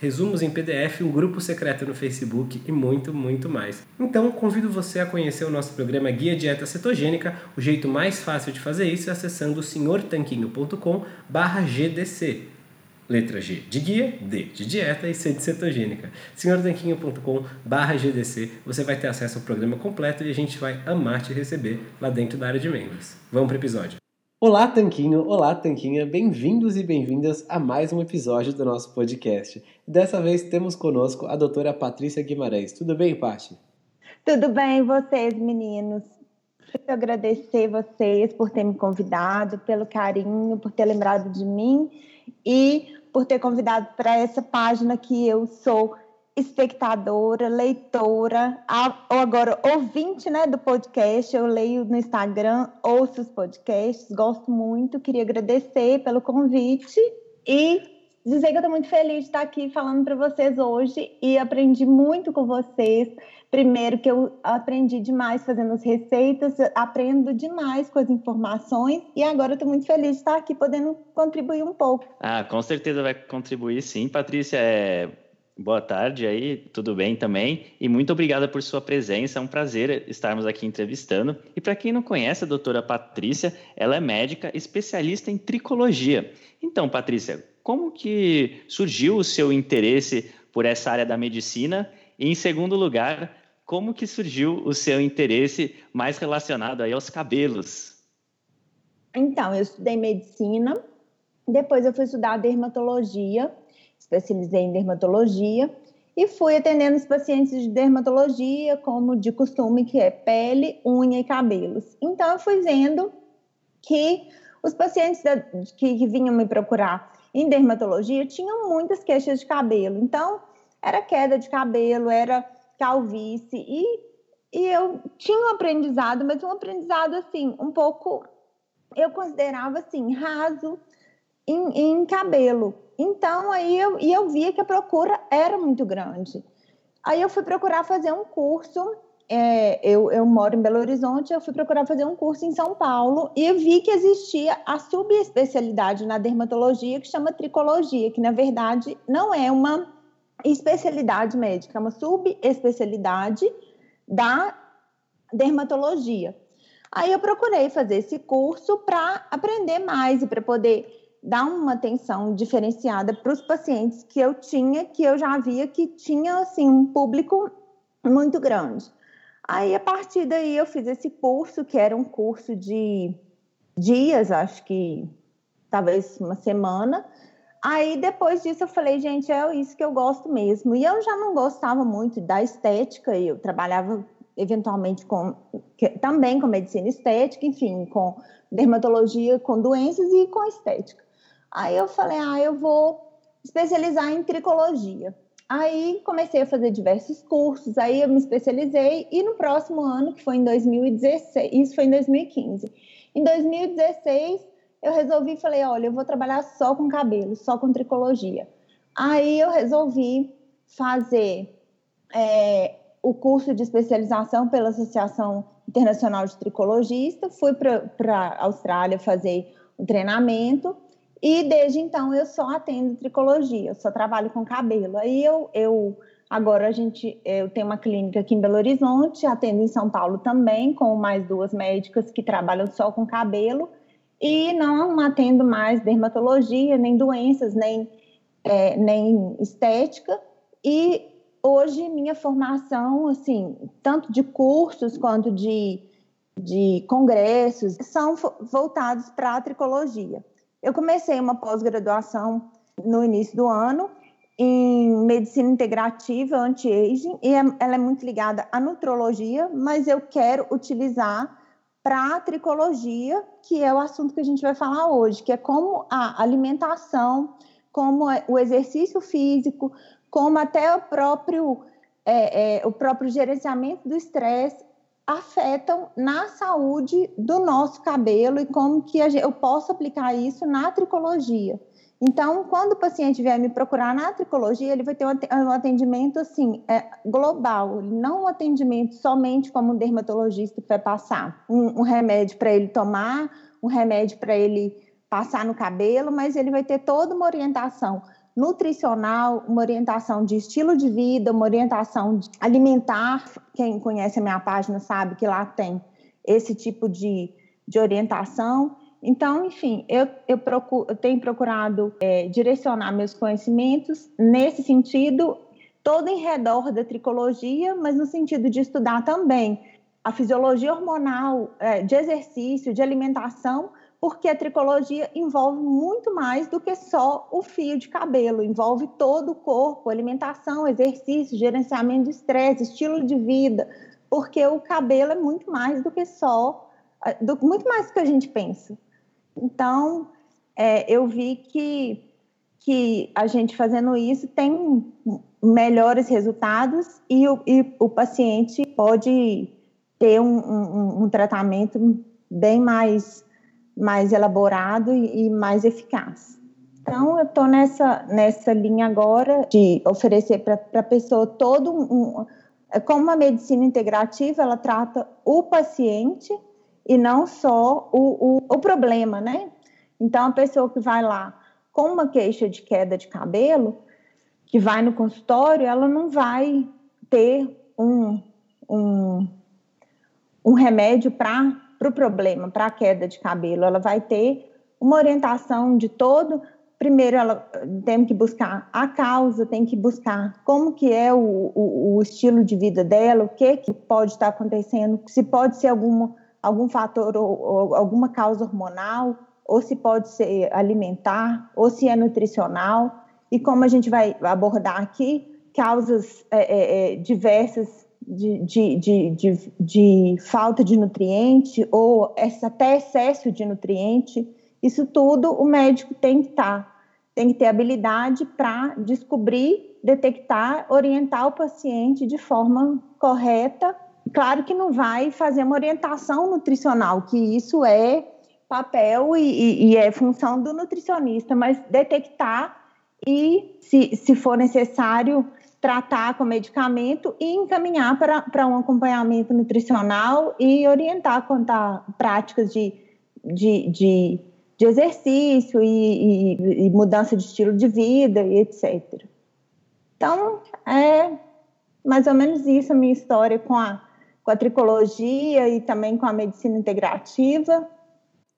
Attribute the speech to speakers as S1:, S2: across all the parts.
S1: resumos em PDF, um grupo secreto no Facebook e muito, muito mais. Então, convido você a conhecer o nosso programa Guia Dieta Cetogênica. O jeito mais fácil de fazer isso é acessando senhortanquinho.com/gdc. Letra G de guia, D de dieta e C de cetogênica. senhortanquinho.com/gdc. Você vai ter acesso ao programa completo e a gente vai amar te receber lá dentro da área de membros. Vamos para o episódio. Olá, Tanquinho! Olá, Tanquinha! Bem-vindos e bem-vindas a mais um episódio do nosso podcast. Dessa vez temos conosco a doutora Patrícia Guimarães. Tudo bem, Paty?
S2: Tudo bem, vocês, meninos? Quero agradecer vocês por ter me convidado, pelo carinho, por ter lembrado de mim e por ter convidado para essa página que eu sou espectadora, leitora, ou agora ouvinte né, do podcast. Eu leio no Instagram, ouço os podcasts, gosto muito. Queria agradecer pelo convite e dizer que eu estou muito feliz de estar aqui falando para vocês hoje e aprendi muito com vocês. Primeiro, que eu aprendi demais fazendo as receitas, aprendo demais com as informações e agora estou muito feliz de estar aqui podendo contribuir um pouco.
S3: Ah, com certeza vai contribuir sim, Patrícia. É Boa tarde aí, tudo bem também? E muito obrigada por sua presença, é um prazer estarmos aqui entrevistando. E para quem não conhece a doutora Patrícia, ela é médica especialista em tricologia. Então, Patrícia, como que surgiu o seu interesse por essa área da medicina E em segundo lugar, como que surgiu o seu interesse mais relacionado aí aos cabelos?
S2: Então, eu estudei medicina, depois eu fui estudar dermatologia, especializei em dermatologia e fui atendendo os pacientes de dermatologia, como de costume, que é pele, unha e cabelos. Então, eu fui vendo que os pacientes que, que vinham me procurar em dermatologia tinham muitas queixas de cabelo. Então, era queda de cabelo, era calvície, e, e eu tinha um aprendizado, mas um aprendizado assim, um pouco, eu considerava assim, raso em, em cabelo. Então, aí eu, e eu via que a procura era muito grande. Aí eu fui procurar fazer um curso é, eu, eu, moro em Belo Horizonte, eu fui procurar fazer um curso em São Paulo e vi que existia a subespecialidade na dermatologia que chama tricologia, que na verdade não é uma especialidade médica, é uma subespecialidade da dermatologia. Aí eu procurei fazer esse curso para aprender mais e para poder dar uma atenção diferenciada para os pacientes que eu tinha, que eu já via que tinha assim um público muito grande. Aí, a partir daí, eu fiz esse curso, que era um curso de dias, acho que talvez uma semana. Aí, depois disso, eu falei, gente, é isso que eu gosto mesmo. E eu já não gostava muito da estética, eu trabalhava eventualmente com também com medicina estética, enfim, com dermatologia, com doenças e com estética. Aí eu falei, ah, eu vou especializar em tricologia. Aí comecei a fazer diversos cursos, aí eu me especializei e no próximo ano, que foi em 2016, isso foi em 2015. Em 2016, eu resolvi, falei, olha, eu vou trabalhar só com cabelo, só com tricologia. Aí eu resolvi fazer é, o curso de especialização pela Associação Internacional de Tricologistas, fui para a Austrália fazer o treinamento e desde então eu só atendo tricologia, eu só trabalho com cabelo. Aí eu, eu agora a gente eu tenho uma clínica aqui em Belo Horizonte, atendo em São Paulo também, com mais duas médicas que trabalham só com cabelo, e não atendo mais dermatologia, nem doenças, nem, é, nem estética. E hoje minha formação, assim, tanto de cursos quanto de, de congressos, são voltados para a tricologia. Eu comecei uma pós-graduação no início do ano em medicina integrativa anti-aging e é, ela é muito ligada à nutrologia, mas eu quero utilizar para a tricologia, que é o assunto que a gente vai falar hoje, que é como a alimentação, como é o exercício físico, como até o próprio, é, é, o próprio gerenciamento do estresse afetam na saúde do nosso cabelo e como que eu posso aplicar isso na tricologia. Então, quando o paciente vier me procurar na tricologia, ele vai ter um atendimento assim é, global, não um atendimento somente como um dermatologista que vai passar um, um remédio para ele tomar, um remédio para ele passar no cabelo, mas ele vai ter toda uma orientação nutricional, uma orientação de estilo de vida, uma orientação alimentar. Quem conhece a minha página sabe que lá tem esse tipo de, de orientação. Então, enfim, eu, eu, procuro, eu tenho procurado é, direcionar meus conhecimentos nesse sentido, todo em redor da tricologia, mas no sentido de estudar também a fisiologia hormonal, é, de exercício, de alimentação, porque a tricologia envolve muito mais do que só o fio de cabelo, envolve todo o corpo, alimentação, exercício, gerenciamento de estresse, estilo de vida, porque o cabelo é muito mais do que só, do, muito mais do que a gente pensa. Então, é, eu vi que, que a gente fazendo isso tem melhores resultados e o, e o paciente pode ter um, um, um tratamento bem mais mais elaborado e, mais eficaz. Então, eu estou nessa, nessa linha agora de oferecer para a pessoa todo um, um. Como a medicina integrativa, ela trata o paciente e não só o, o, o problema, né? Então, a pessoa que vai lá com uma queixa de queda de cabelo, que vai no consultório, ela não vai ter um, um, um remédio para para o problema, para a queda de cabelo. Ela vai ter uma orientação de todo primeiro ela tem que buscar a causa, tem que buscar como que é o, o, o, estilo de vida dela, o que que pode estar acontecendo, se pode ser alguma, algum fator ou, ou alguma causa hormonal, ou se pode ser alimentar, ou se é nutricional, e como a gente vai abordar aqui, causas é, é, é diversas de, de, de, de, de falta de nutriente ou até excesso de nutriente, isso tudo o médico tem que estar, tá, tem que ter habilidade para descobrir, detectar, orientar o paciente de forma correta. Claro que não vai fazer uma orientação nutricional, que isso é papel e, e, e é função do nutricionista, mas detectar e, se, se for necessário, tratar com medicamento e encaminhar para um acompanhamento nutricional e orientar quanto a práticas de, de, de, de exercício e, e, e, mudança de estilo de vida e etc. Então, é mais ou menos isso a minha história com a, com a tricologia e também com a medicina integrativa.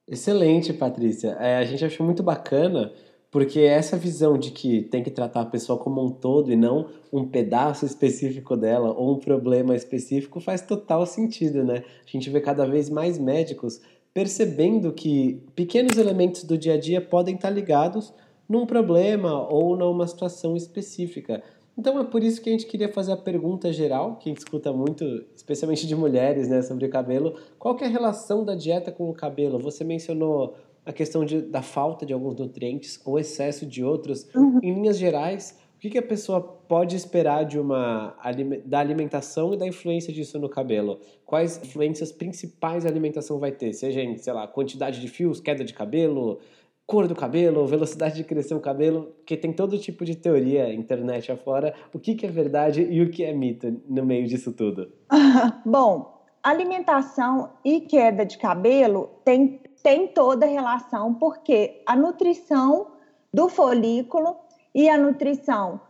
S1: Excelente, Patrícia. É, a gente achou muito bacana porque essa visão de que tem que tratar a pessoa como um todo e não um pedaço específico dela ou um problema específico faz total sentido, né? A gente vê cada vez mais médicos percebendo que pequenos elementos do dia a dia podem estar ligados num problema ou numa situação específica. Então é por isso que a gente queria fazer a pergunta geral, que a gente escuta muito, especialmente de mulheres, né, sobre cabelo. Qual é a relação da dieta com o cabelo? Você mencionou a questão de, da falta de alguns nutrientes ou excesso de outros. Uhum. Em linhas gerais, o que, que a pessoa pode esperar de uma da alimentação e da influência disso no cabelo? Quais influências principais a alimentação vai ter? Seja em, sei lá, quantidade de fios, queda de cabelo, cor do cabelo, velocidade de crescer o cabelo, que tem todo tipo de teoria internet afora. O que, que é verdade e o que é mito no meio disso tudo?
S2: Bom, alimentação e queda de cabelo tem tem toda a relação, porque a nutrição do folículo e a nutrição,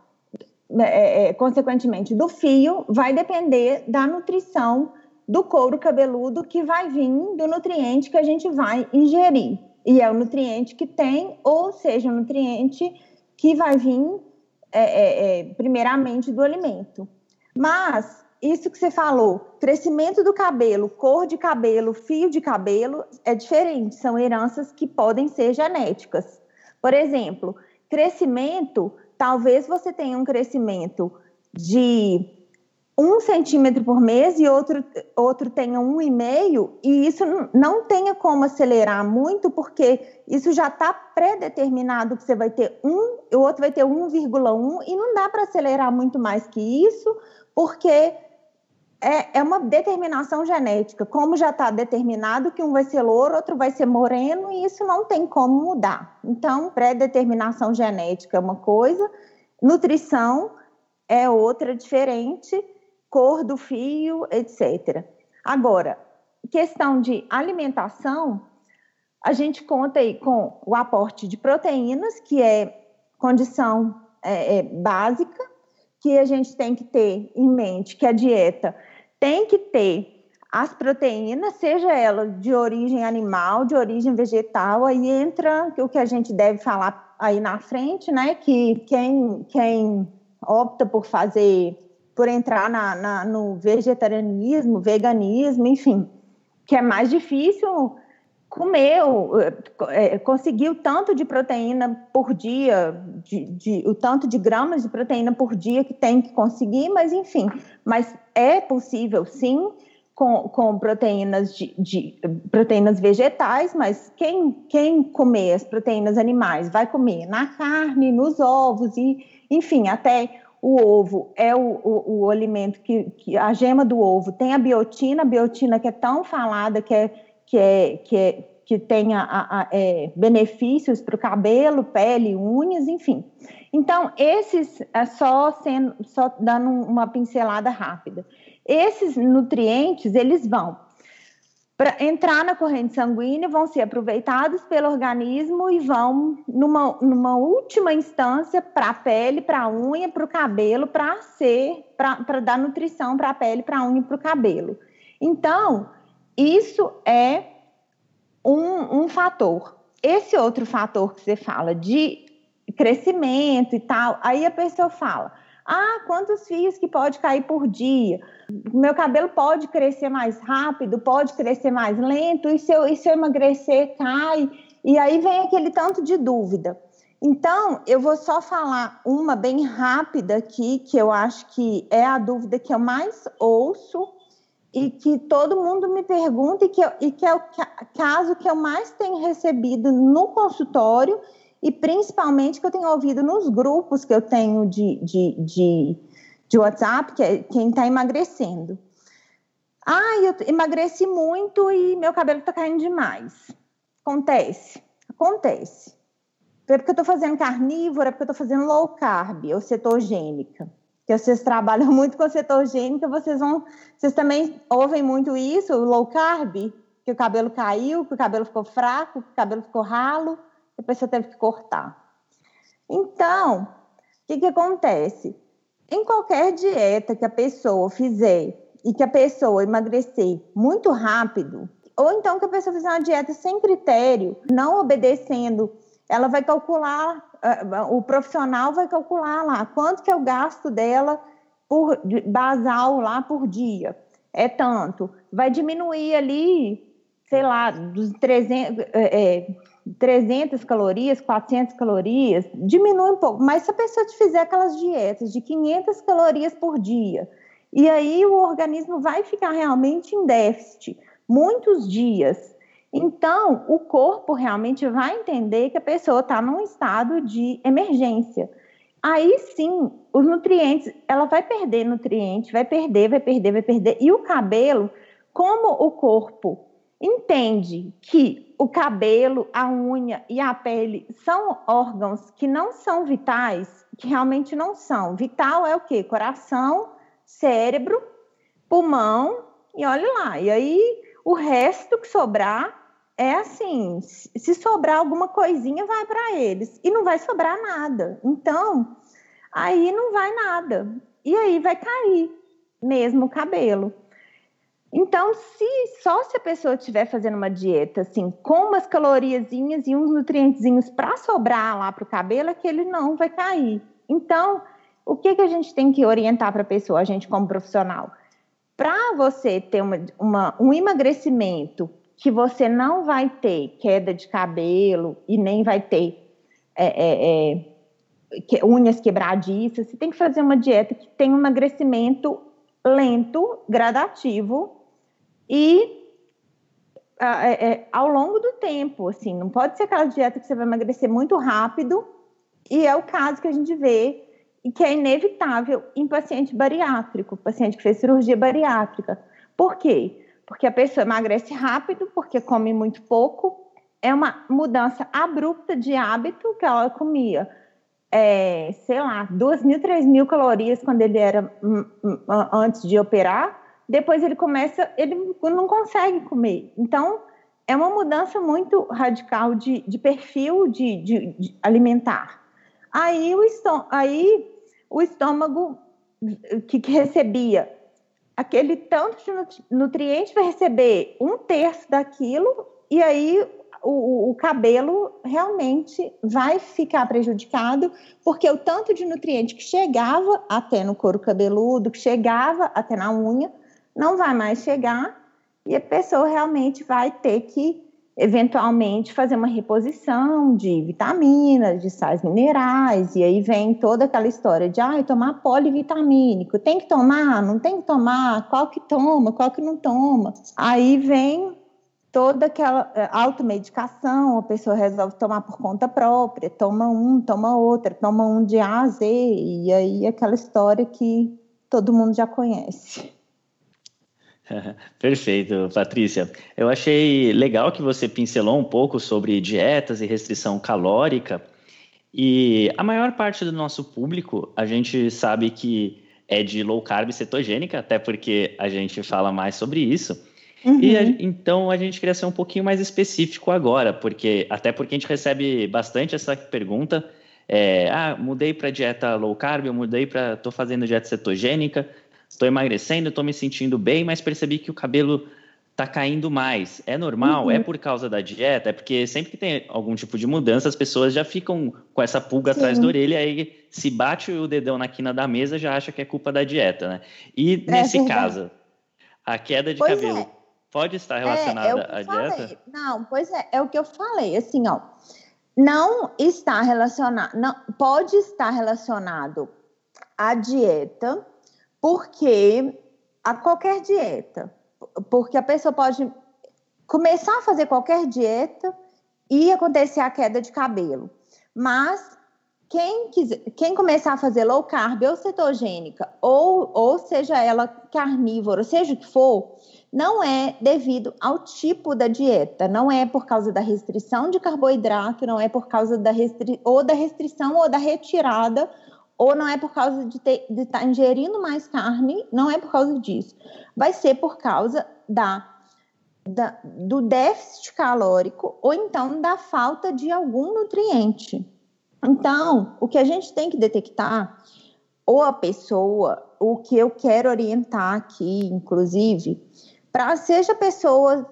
S2: é, é, consequentemente, do fio, vai depender da nutrição do couro cabeludo que vai vir do nutriente que a gente vai ingerir. E é o nutriente que tem, ou seja, o nutriente que vai vir, é, é, é primeiramente, do alimento. Mas isso que você falou, crescimento do cabelo, cor de cabelo, fio de cabelo, é diferente, são heranças que podem ser genéticas. Por exemplo, crescimento, talvez você tenha um crescimento de um centímetro por mês e outro, outro tenha um e meio, e isso não tenha como acelerar muito, porque isso já está pré-determinado que você vai ter um, o outro vai ter 1,1, e não dá para acelerar muito mais que isso, porque é, é uma determinação genética. Como já está determinado que um vai ser louro, outro vai ser moreno, e isso não tem como mudar. Então, pré-determinação genética é uma coisa, nutrição é outra diferente, cor do fio, etc. Agora, questão de alimentação, a gente conta aí com o aporte de proteínas, que é condição é, é, básica, que a gente tem que ter em mente que a dieta tem que ter as proteínas, seja ela de origem animal, de origem vegetal, aí entra o que a gente deve falar aí na frente, né? Que quem, quem opta por fazer, por entrar na, na no vegetarianismo, veganismo, enfim, que é mais difícil comeu, é, conseguiu tanto de proteína por dia, de, de, o tanto de gramas de proteína por dia que tem que conseguir, mas enfim, mas é possível sim com, com proteínas de, de, proteínas vegetais, mas quem, quem comer as proteínas animais vai comer na carne, nos ovos e enfim, até o ovo é o, o, o alimento que, que a gema do ovo tem a biotina, a biotina que é tão falada que é que, é, que, é, que tenha a, a, é, benefícios para o cabelo, pele, unhas, enfim. Então, esses, é só, sendo, só dando uma pincelada rápida, esses nutrientes, eles vão para entrar na corrente sanguínea, vão ser aproveitados pelo organismo e vão, numa, numa última instância, para a pele, para a unha, para o cabelo, para ser, para dar nutrição para a pele, para a unha e para o cabelo. Então, isso é um, um fator. Esse outro fator que você fala de crescimento e tal. Aí a pessoa fala: ah, quantos fios que pode cair por dia? Meu cabelo pode crescer mais rápido, pode crescer mais lento, e se eu, e se eu emagrecer, cai? E aí vem aquele tanto de dúvida. Então, eu vou só falar uma bem rápida aqui, que eu acho que é a dúvida que eu mais ouço e que todo mundo me pergunta e que, e que é o caso que eu mais tenho recebido no consultório e principalmente que eu tenho ouvido nos grupos que eu tenho de, de, de, de WhatsApp, que é quem está emagrecendo. Ah, eu emagreci muito e meu cabelo está caindo demais. Acontece, acontece. É porque eu estou fazendo carnívora, é porque eu estou fazendo low carb ou cetogênica. Que vocês trabalham muito com cetogênica, vocês vão. Vocês também ouvem muito isso, low carb, que o cabelo caiu, que o cabelo ficou fraco, que o cabelo ficou ralo a pessoa teve que cortar. Então, o que, que acontece? Em qualquer dieta que a pessoa fizer e que a pessoa emagrecer muito rápido, ou então que a pessoa fizer uma dieta sem critério, não obedecendo, ela vai calcular, o profissional vai calcular lá quanto que é o gasto dela por basal lá por dia. É tanto. Vai diminuir ali, sei lá, dos 300, é, 300 calorias, 400 calorias, diminui um pouco. Mas se a pessoa te fizer aquelas dietas de 500 calorias por dia, e aí o organismo vai ficar realmente em déficit muitos dias. Então, o corpo realmente vai entender que a pessoa está num estado de emergência. Aí sim, os nutrientes, ela vai perder nutrientes, vai perder, vai perder, vai perder. E o cabelo, como o corpo entende que o cabelo, a unha e a pele são órgãos que não são vitais, que realmente não são. Vital é o quê? Coração, cérebro, pulmão e olha lá. E aí o resto que sobrar é assim, se sobrar alguma coisinha vai para eles e não vai sobrar nada. Então, aí não vai nada. E aí vai cair mesmo o cabelo. Então, se só se a pessoa estiver fazendo uma dieta assim, com umas caloriazinhas e uns nutrientezinhos para sobrar lá para o cabelo, é que ele não vai cair. Então, o que, que a gente tem que orientar para a pessoa, a gente como profissional? Para você ter uma, uma, um emagrecimento que você não vai ter queda de cabelo e nem vai ter é, é, é, unhas quebradiças, você tem que fazer uma dieta que tem um emagrecimento lento, gradativo, e é, é, ao longo do tempo, assim, não pode ser aquela dieta que você vai emagrecer muito rápido, e é o caso que a gente vê e que é inevitável em paciente bariátrico, paciente que fez cirurgia bariátrica. Por quê? Porque a pessoa emagrece rápido, porque come muito pouco, é uma mudança abrupta de hábito que ela comia, é, sei lá, 2 mil, 3 mil calorias quando ele era hum, hum, antes de operar, depois ele começa, ele não consegue comer. Então, é uma mudança muito radical de, de perfil de, de, de alimentar. Aí o, aí o estômago que, que recebia aquele tanto de nutriente vai receber um terço daquilo e aí o, o, cabelo realmente vai ficar prejudicado, porque o tanto de nutriente que chegava até no couro cabeludo, que chegava até na unha, não vai mais chegar e a pessoa realmente vai ter que eventualmente fazer uma reposição de vitaminas, de sais minerais, e aí vem toda aquela história de ah, tomar polivitamínico, tem que tomar, não tem que tomar, qual que toma, qual que não toma. Aí vem toda aquela eh, automedicação, a pessoa resolve tomar por conta própria, toma um, toma outra, toma um de A a Z, e aí aquela história que todo mundo já conhece.
S3: Perfeito, Patrícia. Eu achei legal que você pincelou um pouco sobre dietas e restrição calórica. E a maior parte do nosso público, a gente sabe que é de low carb cetogênica, até porque a gente fala mais sobre isso. Uhum. E a, então a gente queria ser um pouquinho mais específico agora, porque até porque a gente recebe bastante essa pergunta. É, ah, mudei para dieta low carb, eu mudei para, estou fazendo dieta cetogênica estou emagrecendo, estou me sentindo bem, mas percebi que o cabelo tá caindo mais. É normal? É uhum. É por causa da dieta? É porque sempre que tem algum tipo de mudança, as pessoas já ficam com essa pulga Sim. atrás da orelha, aí se bate o dedão na quina da mesa, já acha que é culpa da dieta, né? E é nesse verdade. caso, a queda de pois cabelo é. pode estar relacionada é, é à dieta?
S2: Não, pois é, é o que eu falei, assim, ó. Não está relacionado, não, pode estar relacionado à dieta, porque a qualquer dieta, porque a pessoa pode começar a fazer qualquer dieta e acontecer a queda de cabelo. Mas quem, quiser, quem começar a fazer low carb ou cetogênica, ou, ou seja ela carnívora, seja o que for, não é devido ao tipo da dieta, não é por causa da restrição de carboidrato, não é por causa da restri ou da restrição ou da retirada, ou não é por causa de estar tá ingerindo mais carne, não é por causa disso. Vai ser por causa da, da, do déficit calórico ou então da falta de algum nutriente. Então, o que a gente tem que detectar, ou a pessoa, o que eu quero orientar aqui, inclusive, para seja pessoa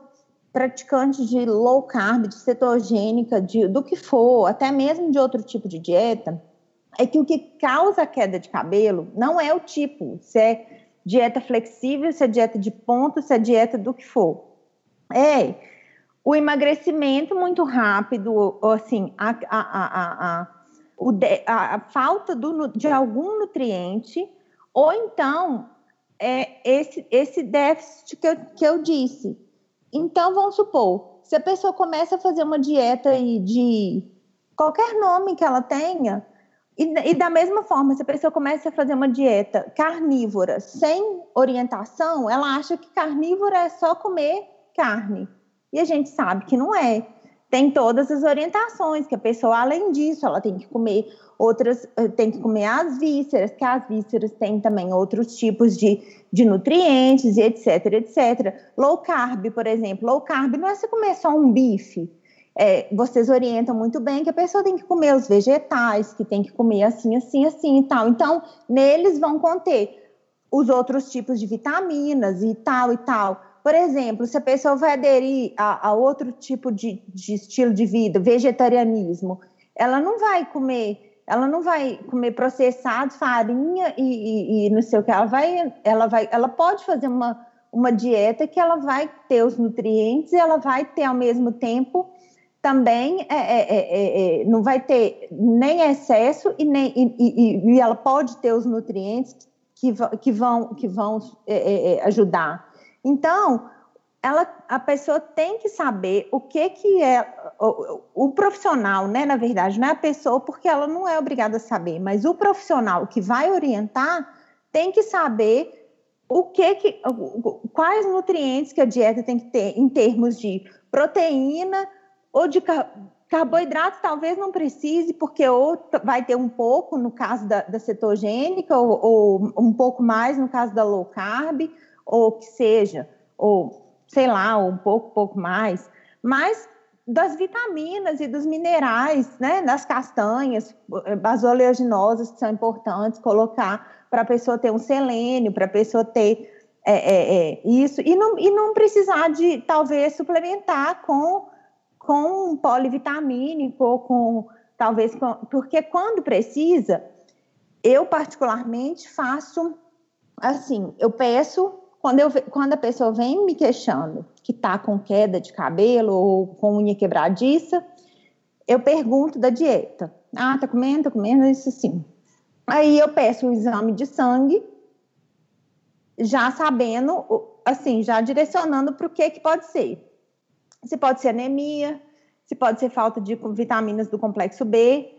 S2: praticante de low carb, de cetogênica, de, do que for, até mesmo de outro tipo de dieta, é que o que causa a queda de cabelo não é o tipo, se é dieta flexível, se é dieta de ponto, se é dieta do que for. É o emagrecimento muito rápido, assim, a, a, a, a, falta de algum nutriente, ou então é esse, esse déficit que eu, que eu disse. Então, vamos supor, se a pessoa começa a fazer uma dieta de qualquer nome que ela tenha, e, e, da mesma forma, se a pessoa começa a fazer uma dieta carnívora sem orientação, ela acha que carnívora é só comer carne. E a gente sabe que não é. Tem todas as orientações, que a pessoa, além disso, ela tem que comer outras, eh, tem que comer as vísceras, que as vísceras têm também outros tipos de, de nutrientes e etc, etc. Low carb, por exemplo, low carb não é você comer só um bife, é, vocês orientam muito bem que a pessoa tem que comer os vegetais, que tem que comer assim, assim, assim e tal. Então, neles vão conter os outros tipos de vitaminas e tal e tal. Por exemplo, se a pessoa vai aderir a, a outro tipo de, de, estilo de vida, vegetarianismo, ela não vai comer, ela não vai comer processado, farinha e, e, e não sei o que. Ela vai, ela vai, ela pode fazer uma, uma dieta que ela vai ter os nutrientes e ela vai ter ao mesmo tempo também é é, é, é, é, não vai ter nem excesso e, nem, e, e, e, ela pode ter os nutrientes que, que vão, que vão é, ajudar. Então, ela, a pessoa tem que saber o que, que é o, o, profissional, né? Na verdade, não é a pessoa, porque ela não é obrigada a saber, mas o profissional que vai orientar tem que saber o que, que quais nutrientes que a dieta tem que ter em termos de proteína, ou de carboidrato talvez não precise, porque ou vai ter um pouco no caso da, da cetogênica, ou, ou, um pouco mais no caso da low carb, ou que seja, ou sei lá, um pouco, pouco mais, mas das vitaminas e dos minerais, né, das castanhas, as oleaginosas que são importantes, colocar para a pessoa ter um selênio, para a pessoa ter é, é, é, isso, e não, e não precisar de, talvez, suplementar com com polivitamínico ou com talvez com, porque quando precisa, eu particularmente faço assim, eu peço quando, eu, quando a pessoa vem me queixando que está com queda de cabelo ou com unha quebradiça, eu pergunto da dieta. Ah, tá comendo, tá comendo, isso sim. Aí eu peço o exame de sangue, já sabendo, assim, já direcionando para o que, que pode ser. Se pode ser anemia, se pode ser falta de vitaminas do complexo B,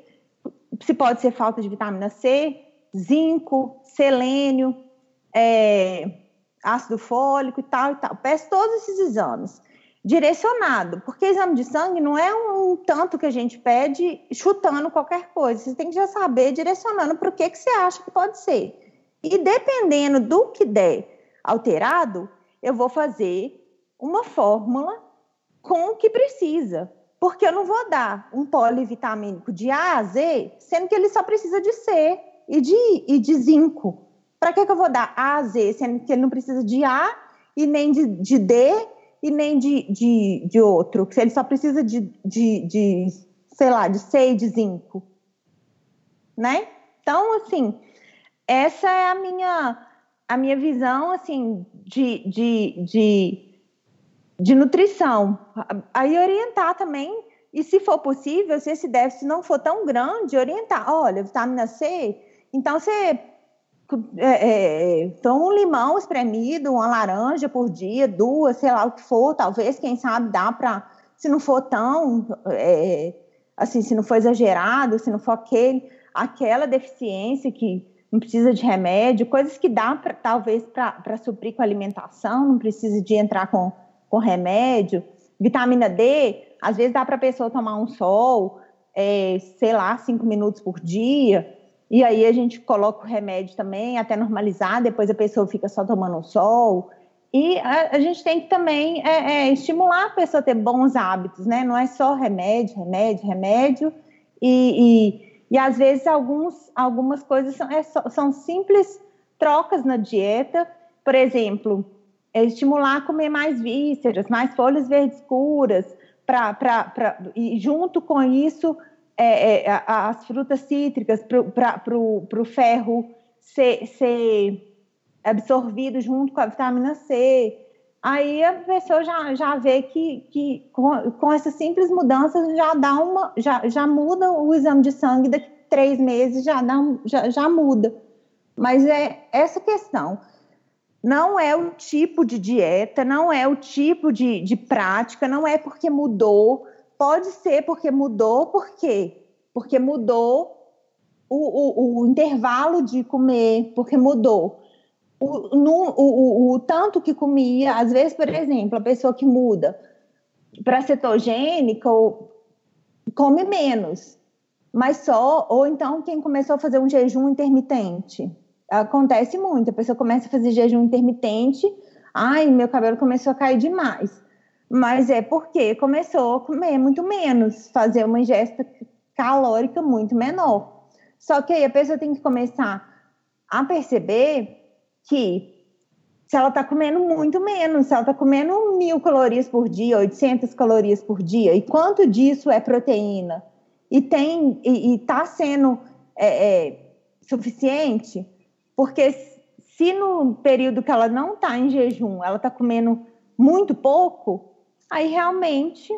S2: se pode ser falta de vitamina C, zinco, selênio, é, ácido fólico e tal e tal. Peço todos esses exames direcionado, porque exame de sangue não é um, tanto que a gente pede chutando qualquer coisa. Você tem que já saber direcionando para o que, que você acha que pode ser. E dependendo do que der alterado, eu vou fazer uma fórmula com o que precisa. Porque eu não vou dar um polivitamínico de A a Z, sendo que ele só precisa de C e de, e de zinco. Para que, que eu vou dar A a Z, sendo que ele não precisa de A e nem de, de D e nem de, de, de outro, se ele só precisa de, de, de, sei lá, de C e de zinco, né? Então, assim, essa é a minha, a minha visão, assim, de, de, de, de nutrição. Aí orientar também, e se for possível, se esse déficit não for tão grande, orientar, olha, vitamina C, então você é, é, toma um limão espremido, uma laranja por dia, duas, sei lá o que for, talvez, quem sabe dá para, se não for tão, é, assim, se não for exagerado, se não for aquele, aquela deficiência que não precisa de remédio, coisas que dá pra, talvez para suprir com alimentação, não precisa de entrar com, com remédio. Vitamina D, às vezes dá para a pessoa tomar um sol, é, sei lá, cinco minutos por dia e aí a gente coloca o remédio também até normalizar, depois a pessoa fica só tomando o sol. E a, a gente tem que também é, é, estimular a pessoa a ter bons hábitos, né? Não é só remédio, remédio, remédio. E, e, e às vezes alguns, algumas coisas são, é, são simples trocas na dieta. Por exemplo, é estimular a comer mais vísceras, mais folhas verdes escuras, pra, pra, pra, e junto com isso é, é, as frutas cítricas para o ferro ser, ser absorvido junto com a vitamina C. Aí a pessoa já, já vê que, que com, com essas simples mudanças já dá uma, já, já muda o exame de sangue daqui três meses já, dá, já, já muda. Mas é essa questão. Não é o tipo de dieta, não é o tipo de, de prática, não é porque mudou, Pode ser porque mudou, por quê? Porque mudou o, o, o intervalo de comer, porque mudou. O, no, o, o, tanto que comia, às vezes, por exemplo, a pessoa que muda para cetogênica come menos, mas só, ou então quem começou a fazer um jejum intermitente. Acontece muito, a pessoa começa a fazer jejum intermitente, ai, meu cabelo começou a cair demais. Mas é porque começou a comer muito menos, fazer uma ingesta calórica muito menor. Só que aí a pessoa tem que começar a perceber que se ela está comendo muito menos, se ela está comendo mil calorias por dia, 800 calorias por dia, e quanto disso é proteína, e tem e está sendo é, é, suficiente, porque se no período que ela não está em jejum, ela está comendo muito pouco, aí realmente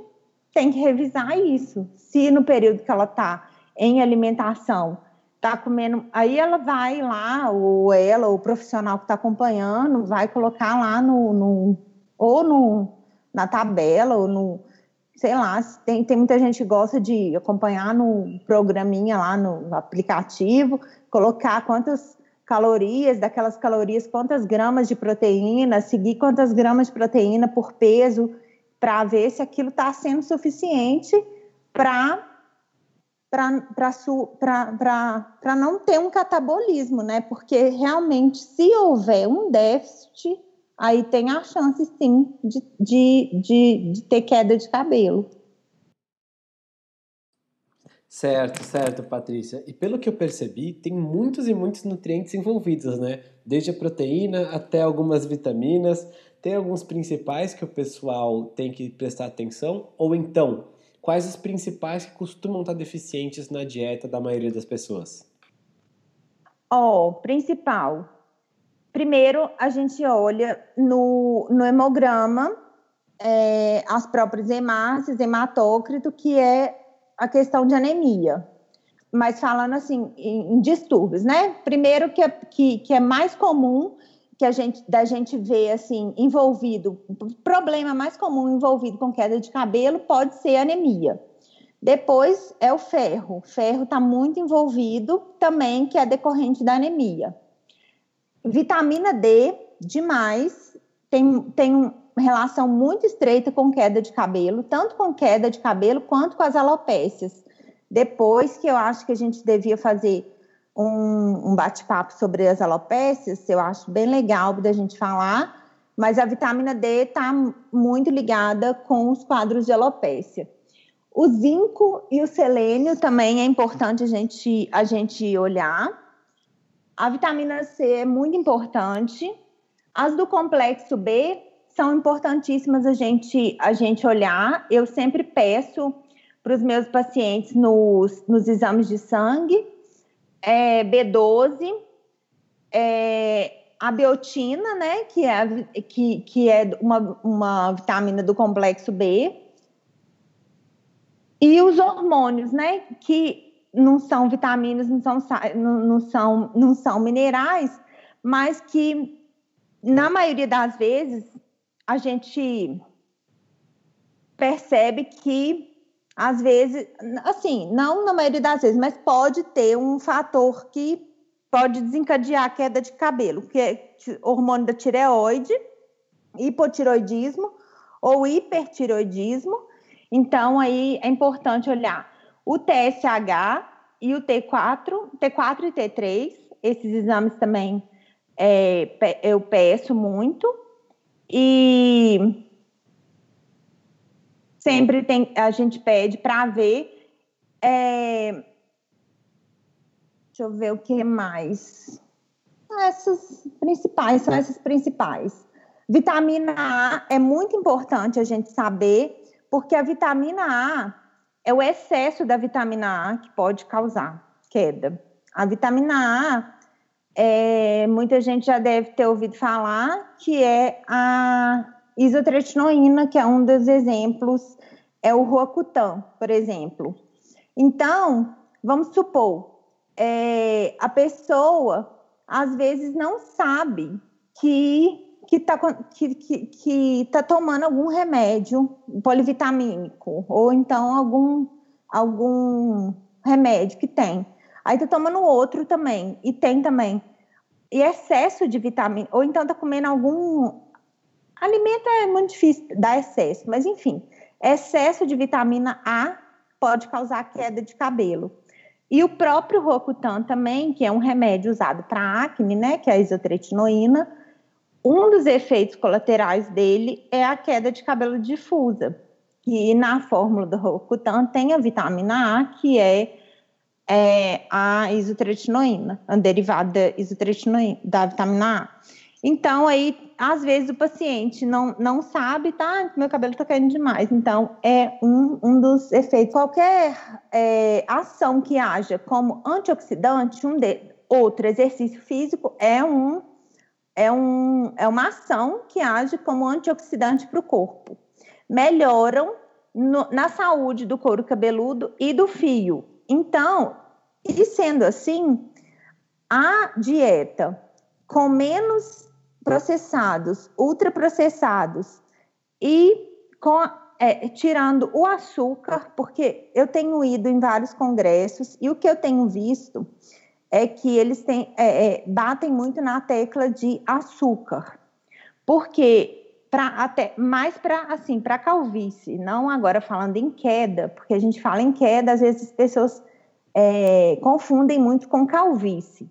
S2: tem que revisar isso. Se no período que ela está em alimentação, está comendo, aí ela vai lá, ou ela, ou o profissional que está acompanhando, vai colocar lá no, no ou no, na tabela, ou no, sei lá, tem, tem muita gente que gosta de acompanhar no programinha lá no aplicativo, colocar quantas calorias, daquelas calorias, quantas gramas de proteína, seguir quantas gramas de proteína por peso para ver se aquilo está sendo suficiente para para não ter um catabolismo, né? Porque realmente, se houver um déficit, aí tem a chance sim de, de, de, de ter queda de cabelo.
S1: Certo, certo, Patrícia. E pelo que eu percebi, tem muitos e muitos nutrientes envolvidos, né? Desde a proteína até algumas vitaminas. Tem alguns principais que o pessoal tem que prestar atenção? Ou então, quais os principais que costumam estar deficientes na dieta da maioria das pessoas?
S2: Ó, oh, principal. Primeiro, a gente olha no, no hemograma é, as próprias hemácias, hematócrito, que é a questão de anemia. Mas falando assim, em, em distúrbios, né? Primeiro, que é, que, que é mais comum que a gente da gente vê assim envolvido, problema mais comum envolvido com queda de cabelo pode ser anemia. Depois é o ferro. O ferro está muito envolvido também, que é decorrente da anemia. Vitamina D, demais, tem, tem relação muito estreita com queda de cabelo, tanto com queda de cabelo quanto com as alopécias. Depois que eu acho que a gente devia fazer um, um bate-papo sobre as alopécias, eu acho bem legal da gente falar, mas a vitamina D está muito ligada com os quadros de alopécia. O zinco e o selênio também é importante a gente, a gente olhar. A vitamina C é muito importante. As do complexo B são importantíssimas a gente, a gente olhar. Eu sempre peço para os meus pacientes nos, nos exames de sangue é, B12, é, a biotina, né, que é, que, que é uma, uma vitamina do complexo B, e os hormônios, né, que não são vitaminas, não são, não, são, não são minerais, mas que, na maioria das vezes, a gente percebe que, às vezes, assim, não na maioria das vezes, mas pode ter um fator que pode desencadear a queda de cabelo, que é hormônio da tireoide, hipotiroidismo ou hipertiroidismo. Então, aí é importante olhar o TSH e o T4, T4 e T3. Esses exames também é, eu peço muito. E sempre tem, a gente pede para ver é, Deixa eu ver o que mais. Essas principais, são essas principais. Vitamina A é muito importante a gente saber, porque a vitamina A é o excesso da vitamina A que pode causar queda. A vitamina A, é, muita gente já deve ter ouvido falar que é a isotretinoína, que é um dos exemplos, é o Roacutan, por exemplo. Então, vamos supor, é, a pessoa às vezes não sabe que que está que, que, que tá tomando algum remédio polivitamínico ou então algum algum remédio que tem. Aí tá tomando outro também e tem também e excesso de vitamina ou então tá comendo algum alimento é muito difícil dar excesso, mas enfim, excesso de vitamina A pode causar queda de cabelo. E o próprio Rocutan também, que é um remédio usado para acne, né, que é a isotretinoína, um dos efeitos colaterais dele é a queda de cabelo difusa. E na fórmula do Rocutan tem a vitamina A, que é, é a isotretinoína, a derivada da isotretinoína, da vitamina A. Então, aí, às vezes, o paciente não, não sabe, tá? Meu cabelo está caindo demais. Então, é um, um dos efeitos. Qualquer é, ação que haja como antioxidante, um de, outro exercício físico, é, um, é, um, é uma ação que age como antioxidante para o corpo. Melhoram no, na saúde do couro cabeludo e do fio. Então, e sendo assim, a dieta com menos processados, ultraprocessados e com, é, tirando o açúcar, porque eu tenho ido em vários congressos e o que eu tenho visto é que eles têm, é, é, batem muito na tecla de açúcar, porque para até mais para assim para calvície, não agora falando em queda, porque a gente fala em queda, às vezes as pessoas é, confundem muito com calvície.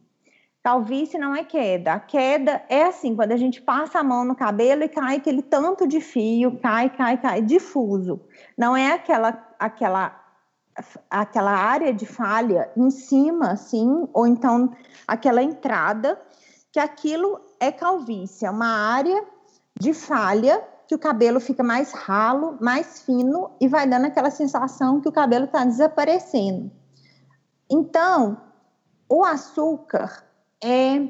S2: Calvície não é queda. A queda é assim, quando a gente passa a mão no cabelo e cai aquele tanto de fio, cai, cai, cai, difuso. Não é aquela aquela aquela área de falha em cima, assim, ou então aquela entrada, que aquilo é calvície, é uma área de falha que o cabelo fica mais ralo, mais fino e vai dando aquela sensação que o cabelo está desaparecendo. Então, o açúcar é,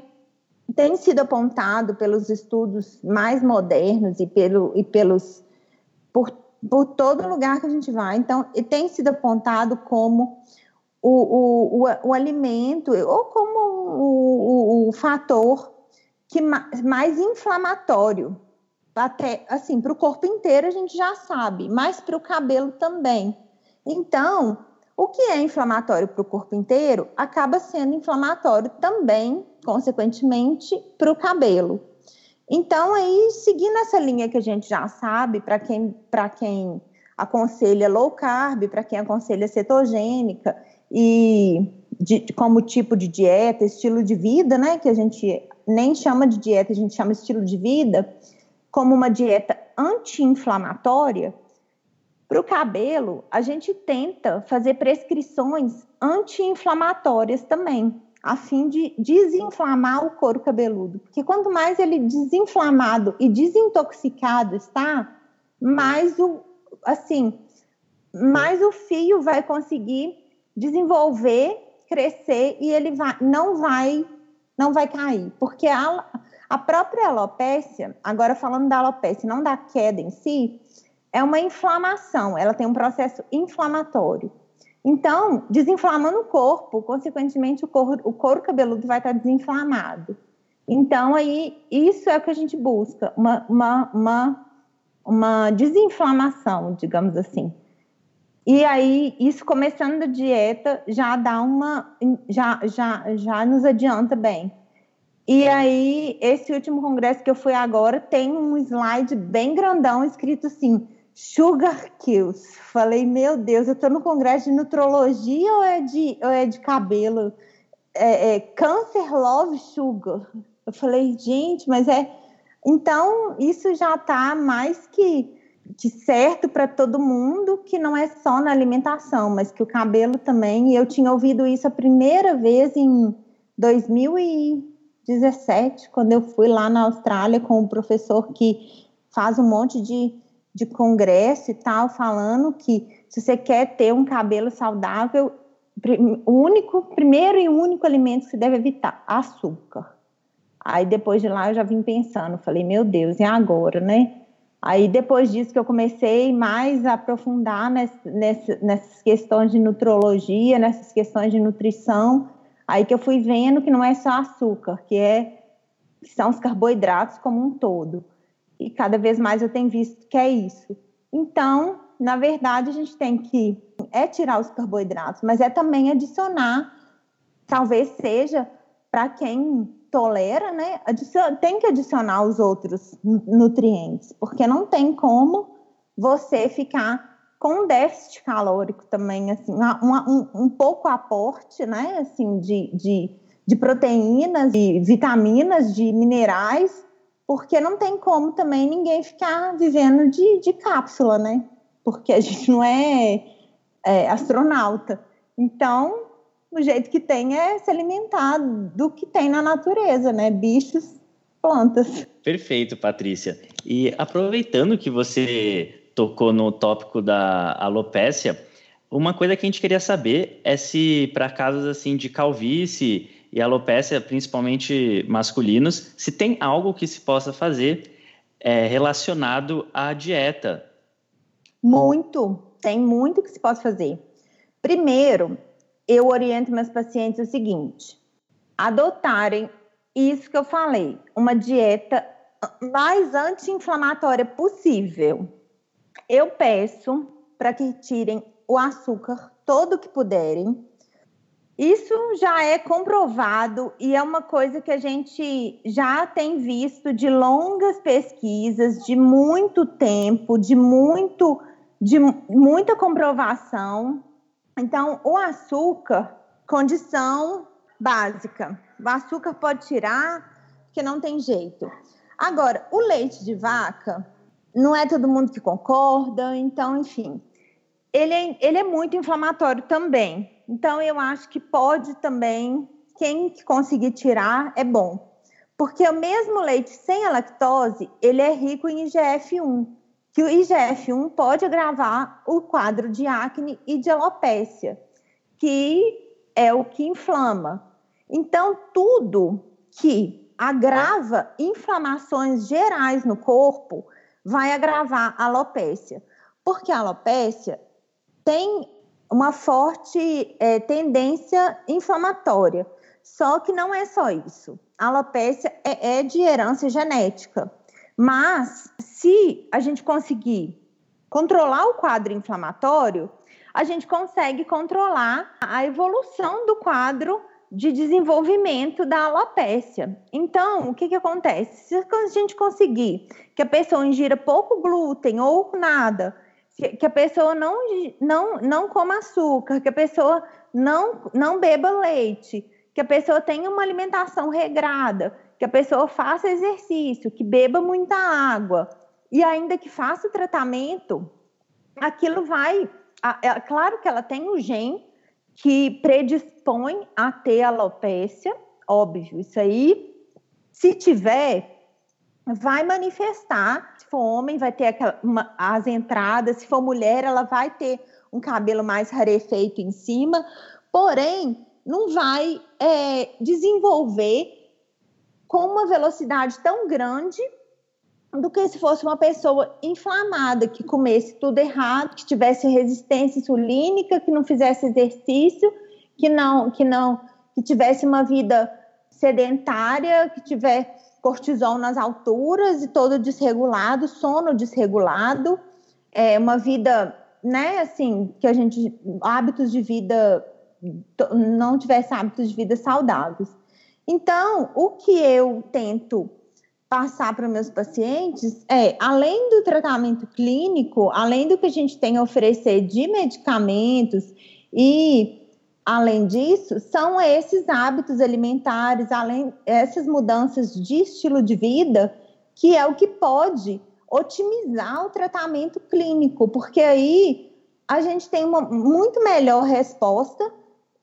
S2: tem sido apontado pelos estudos mais modernos e, pelo, e pelos por, por todo lugar que a gente vai. Então, tem sido apontado como o, o, o, o alimento ou como o, o, o fator que mais, mais inflamatório até assim para o corpo inteiro a gente já sabe, mas para o cabelo também. Então, o que é inflamatório para o corpo inteiro acaba sendo inflamatório também, consequentemente, para o cabelo. Então, aí, seguindo essa linha que a gente já sabe, para quem, quem aconselha low carb, para quem aconselha cetogênica, e de, como tipo de dieta, estilo de vida, né? Que a gente nem chama de dieta, a gente chama estilo de vida, como uma dieta anti-inflamatória, para o cabelo, a gente tenta fazer prescrições anti-inflamatórias também. a fim de desinflamar o couro cabeludo. Porque quanto mais ele desinflamado e desintoxicado está, mais o assim, mais o fio vai conseguir desenvolver, crescer e ele vai, não vai não vai cair, porque a, a própria alopécia, agora falando da alopécia, não da queda em si, é uma inflamação, ela tem um processo inflamatório. Então, desinflamando o corpo, consequentemente, o couro, o couro cabeludo vai estar desinflamado. Então, aí, isso é o que a gente busca, uma, uma, uma, uma desinflamação, digamos assim. E aí, isso começando a dieta já dá uma. já, já, já nos adianta bem. E aí, esse último congresso que eu fui agora tem um slide bem grandão escrito assim: Sugar Kills. Falei, meu Deus, eu estou no congresso de nutrologia ou é de, ou é de cabelo? É, é, Cancer Love Sugar. Eu falei, gente, mas é. Então, isso já está mais que, que certo para todo mundo, que não é só na alimentação, mas que o cabelo também. Eu tinha ouvido isso a primeira vez em 2017, quando eu fui lá na Austrália com um professor que faz um monte de de congresso e tal, falando que se você quer ter um cabelo saudável, o único, primeiro e único alimento que você deve evitar, açúcar. Aí depois de lá eu já vim pensando, falei, meu Deus, e agora, né? Aí depois disso que eu comecei mais a aprofundar nessas, nessas questões de nutrologia, nessas questões de nutrição, aí que eu fui vendo que não é só açúcar, que é que são os carboidratos como um todo e cada vez mais eu tenho visto que é isso. Então, na verdade, a gente tem que é tirar os carboidratos, mas é também adicionar, talvez seja para quem tolera, né? Tem que adicionar os outros nutrientes, porque não tem como você ficar com déficit calórico também, assim, um, um pouco aporte, né? Assim, de, de, de proteínas, de vitaminas, de minerais, porque não tem como também ninguém ficar vivendo de, de cápsula, né? Porque a gente não é, é astronauta. Então, o jeito que tem é se alimentar do que tem na natureza, né? Bichos, plantas.
S3: Perfeito, Patrícia. E aproveitando que você tocou no tópico da alopécia, uma coisa que a gente queria saber é se para casos assim de calvície e alopecia, principalmente masculinos, se tem algo que se possa fazer é, relacionado à dieta.
S2: Muito, tem muito que se pode fazer. Primeiro, eu oriento meus pacientes o seguinte: adotarem isso que eu falei, uma dieta mais anti-inflamatória possível. Eu peço para que tirem o açúcar todo que puderem, isso já é comprovado e é uma coisa que a gente já tem visto de longas pesquisas, de muito tempo, de muito de muita comprovação. Então, o açúcar, condição básica. O açúcar pode tirar, porque não tem jeito. Agora, o leite de vaca, não é todo mundo que concorda, então, enfim, ele é, ele é muito inflamatório também. Então, eu acho que pode também, quem conseguir tirar, é bom. Porque o mesmo leite sem a lactose, ele é rico em IGF-1, que o IGF-1 pode agravar o quadro de acne e de alopécia, que é o que inflama. Então, tudo que agrava inflamações gerais no corpo vai agravar a alopécia. Porque a alopécia tem uma forte é, tendência inflamatória. Só que não é só isso. A alopecia é, é de herança genética. Mas, se a gente conseguir controlar o quadro inflamatório, a gente consegue controlar a evolução do quadro de desenvolvimento da alopécia. Então, o que, que acontece? Se a gente conseguir que a pessoa ingira pouco glúten ou nada, que, a pessoa não, não, não coma açúcar, que a pessoa não, não beba leite, que a pessoa tenha uma alimentação regrada, que a pessoa faça exercício, que beba muita água e ainda que faça o tratamento, aquilo vai. É claro que ela tem o gen que predispõe a ter alopécia, óbvio, isso aí, se tiver, vai manifestar. Se for homem, vai ter aquela, uma, as entradas, se for mulher, ela vai ter um cabelo mais rarefeito em cima, porém, não vai é, desenvolver com uma velocidade tão grande do que se fosse uma pessoa inflamada, que comesse tudo errado, que tivesse resistência insulínica, que não fizesse exercício, que não, que não, que tivesse uma vida sedentária, que tiver cortisol nas alturas e todo desregulado, sono desregulado, é uma vida, né, assim, que a gente hábitos de vida não tivesse hábitos de vida saudáveis. Então, o que eu tento passar para meus pacientes é, além do tratamento clínico, além do que a gente tem a oferecer de medicamentos e além disso, são esses hábitos alimentares, além essas mudanças de estilo de vida, que é o que pode otimizar o tratamento clínico, porque aí a gente tem uma muito melhor resposta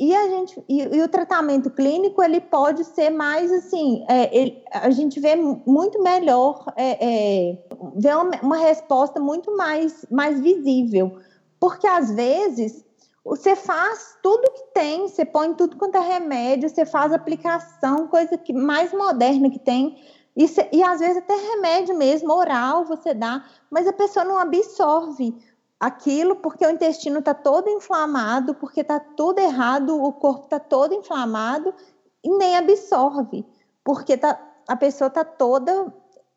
S2: e a gente e, e, o tratamento clínico ele pode ser mais assim é, ele, a gente vê muito melhor é, é, vê uma, uma, resposta muito mais mais visível. Porque às vezes você faz tudo que tem você põe tudo quanto é remédio você faz aplicação coisa que mais moderna que tem e, e às vezes até remédio mesmo oral você dá mas a pessoa não absorve aquilo porque o intestino está todo inflamado, porque está tudo errado, o corpo está todo inflamado e nem absorve, porque tá, a pessoa está toda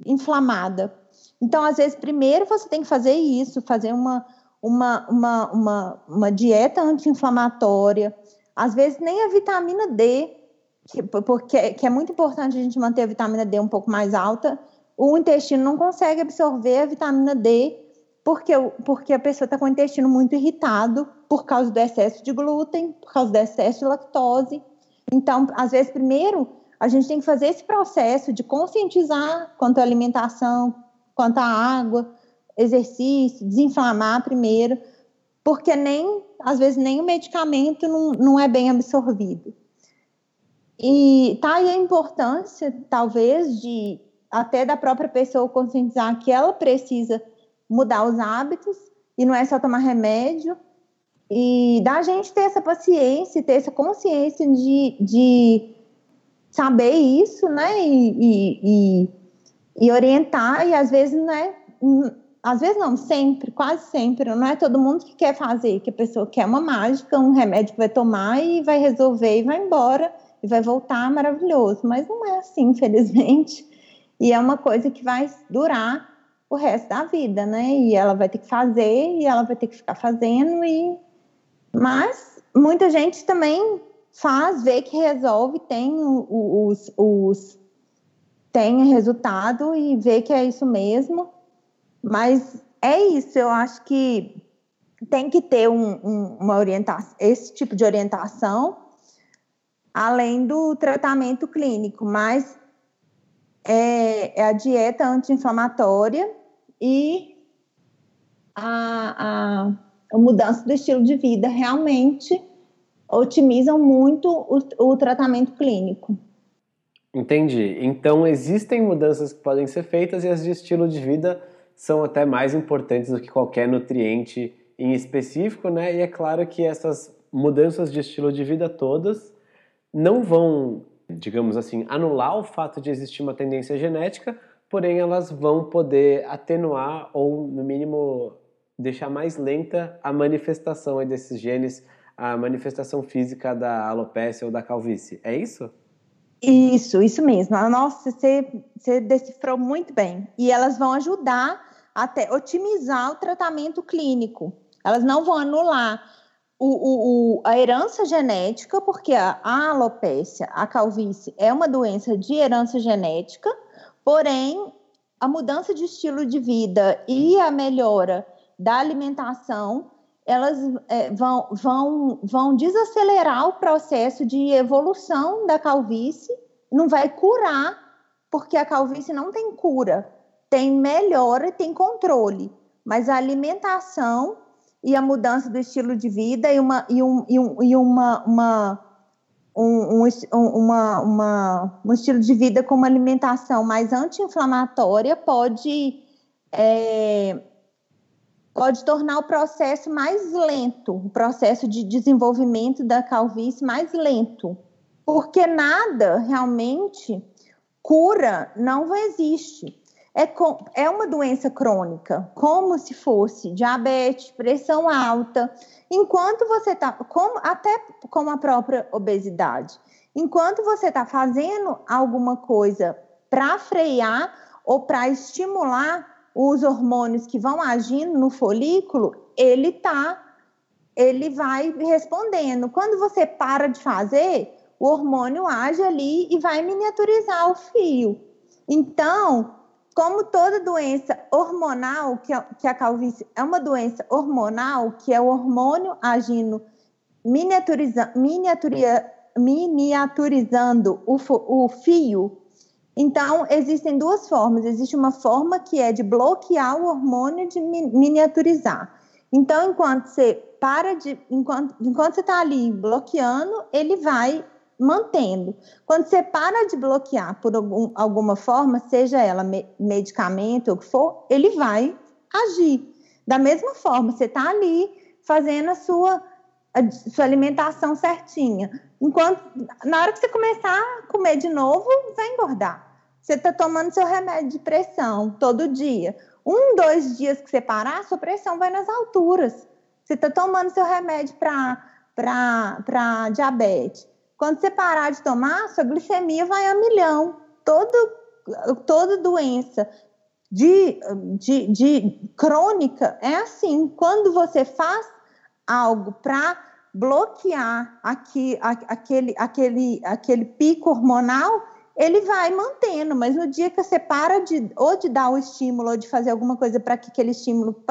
S2: inflamada. Então, às vezes, primeiro você tem que fazer isso, fazer uma, uma, uma, uma, uma dieta anti-inflamatória. Às vezes, nem a vitamina D, que, porque, que é muito importante a gente manter a vitamina D um pouco mais alta, o intestino não consegue absorver a vitamina D porque, porque a pessoa está com o intestino muito irritado por causa do excesso de glúten, por causa do excesso de lactose. Então, às vezes, primeiro, a gente tem que fazer esse processo de conscientizar quanto à alimentação, quanto à água, exercício, desinflamar primeiro, porque nem, às vezes, nem o medicamento não, não é bem absorvido. E tá aí a importância, talvez, de até da própria pessoa conscientizar que ela precisa mudar os hábitos e não é só tomar remédio. E da gente ter essa paciência, ter essa consciência de, de saber isso, né? E, e, e, e orientar, e às vezes, né? Às vezes não, sempre, quase sempre. Não é todo mundo que quer fazer, que a pessoa quer uma mágica, um remédio que vai tomar e vai resolver e vai embora e vai voltar maravilhoso. Mas não é assim, infelizmente. E é uma coisa que vai durar o resto da vida, né? E ela vai ter que fazer e ela vai ter que ficar fazendo e mas muita gente também faz, vê que resolve, tem os, os tem resultado e vê que é isso mesmo. Mas é isso, eu acho que tem que ter um, um, uma orientação, esse tipo de orientação, além do tratamento clínico, mas é, é a dieta anti-inflamatória e a, a, a mudança do estilo de vida realmente otimizam muito o, o tratamento clínico.
S1: Entendi. Então, existem mudanças que podem ser feitas e as de estilo de vida são até mais importantes do que qualquer nutriente em específico, né? E é claro que essas mudanças de estilo de vida todas não vão, digamos assim, anular o fato de existir uma tendência genética, porém elas vão poder atenuar ou, no mínimo, deixar mais lenta a manifestação desses genes, a manifestação física da alopecia ou da calvície. É isso?
S2: Isso, isso mesmo. Nossa, você, você decifrou muito bem. E elas vão ajudar até otimizar o tratamento clínico. Elas não vão anular o, o, o, a herança genética, porque a, a alopecia, a calvície, é uma doença de herança genética, Porém, a mudança de estilo de vida e a melhora da alimentação, elas é, vão, vão, vão desacelerar o processo de evolução da calvície, não vai curar, porque a calvície não tem cura, tem melhora e tem controle, mas a alimentação e a mudança do estilo de vida e uma, e um, e um, e uma, uma um, um, uma, uma, um estilo de vida com uma alimentação mais anti-inflamatória pode, é, pode tornar o processo mais lento, o processo de desenvolvimento da calvície mais lento. Porque nada realmente cura não existe. É, com, é uma doença crônica, como se fosse diabetes, pressão alta, enquanto você está, até como a própria obesidade, enquanto você está fazendo alguma coisa para frear ou para estimular os hormônios que vão agindo no folículo, ele tá, ele vai respondendo. Quando você para de fazer, o hormônio age ali e vai miniaturizar o fio. Então, como toda doença hormonal, que a, que a calvície é uma doença hormonal, que é o hormônio agindo, miniaturiza, miniaturia, miniaturizando o, o fio. Então, existem duas formas. Existe uma forma que é de bloquear o hormônio de miniaturizar. Então, enquanto você para de. Enquanto, enquanto você está ali bloqueando, ele vai mantendo. Quando você para de bloquear por algum, alguma forma, seja ela me, medicamento ou o que for, ele vai agir. Da mesma forma, você está ali fazendo a sua, a sua alimentação certinha. Enquanto, na hora que você começar a comer de novo, vai engordar. Você está tomando seu remédio de pressão todo dia. Um, dois dias que você parar, sua pressão vai nas alturas. Você está tomando seu remédio para diabetes. Quando você parar de tomar, sua glicemia vai a milhão. Todo, toda doença de, de, de crônica é assim. Quando você faz algo para bloquear aqui, aquele, aquele, aquele pico hormonal, ele vai mantendo, mas no dia que você para de ou de dar o estímulo ou de fazer alguma coisa para que aquele estímulo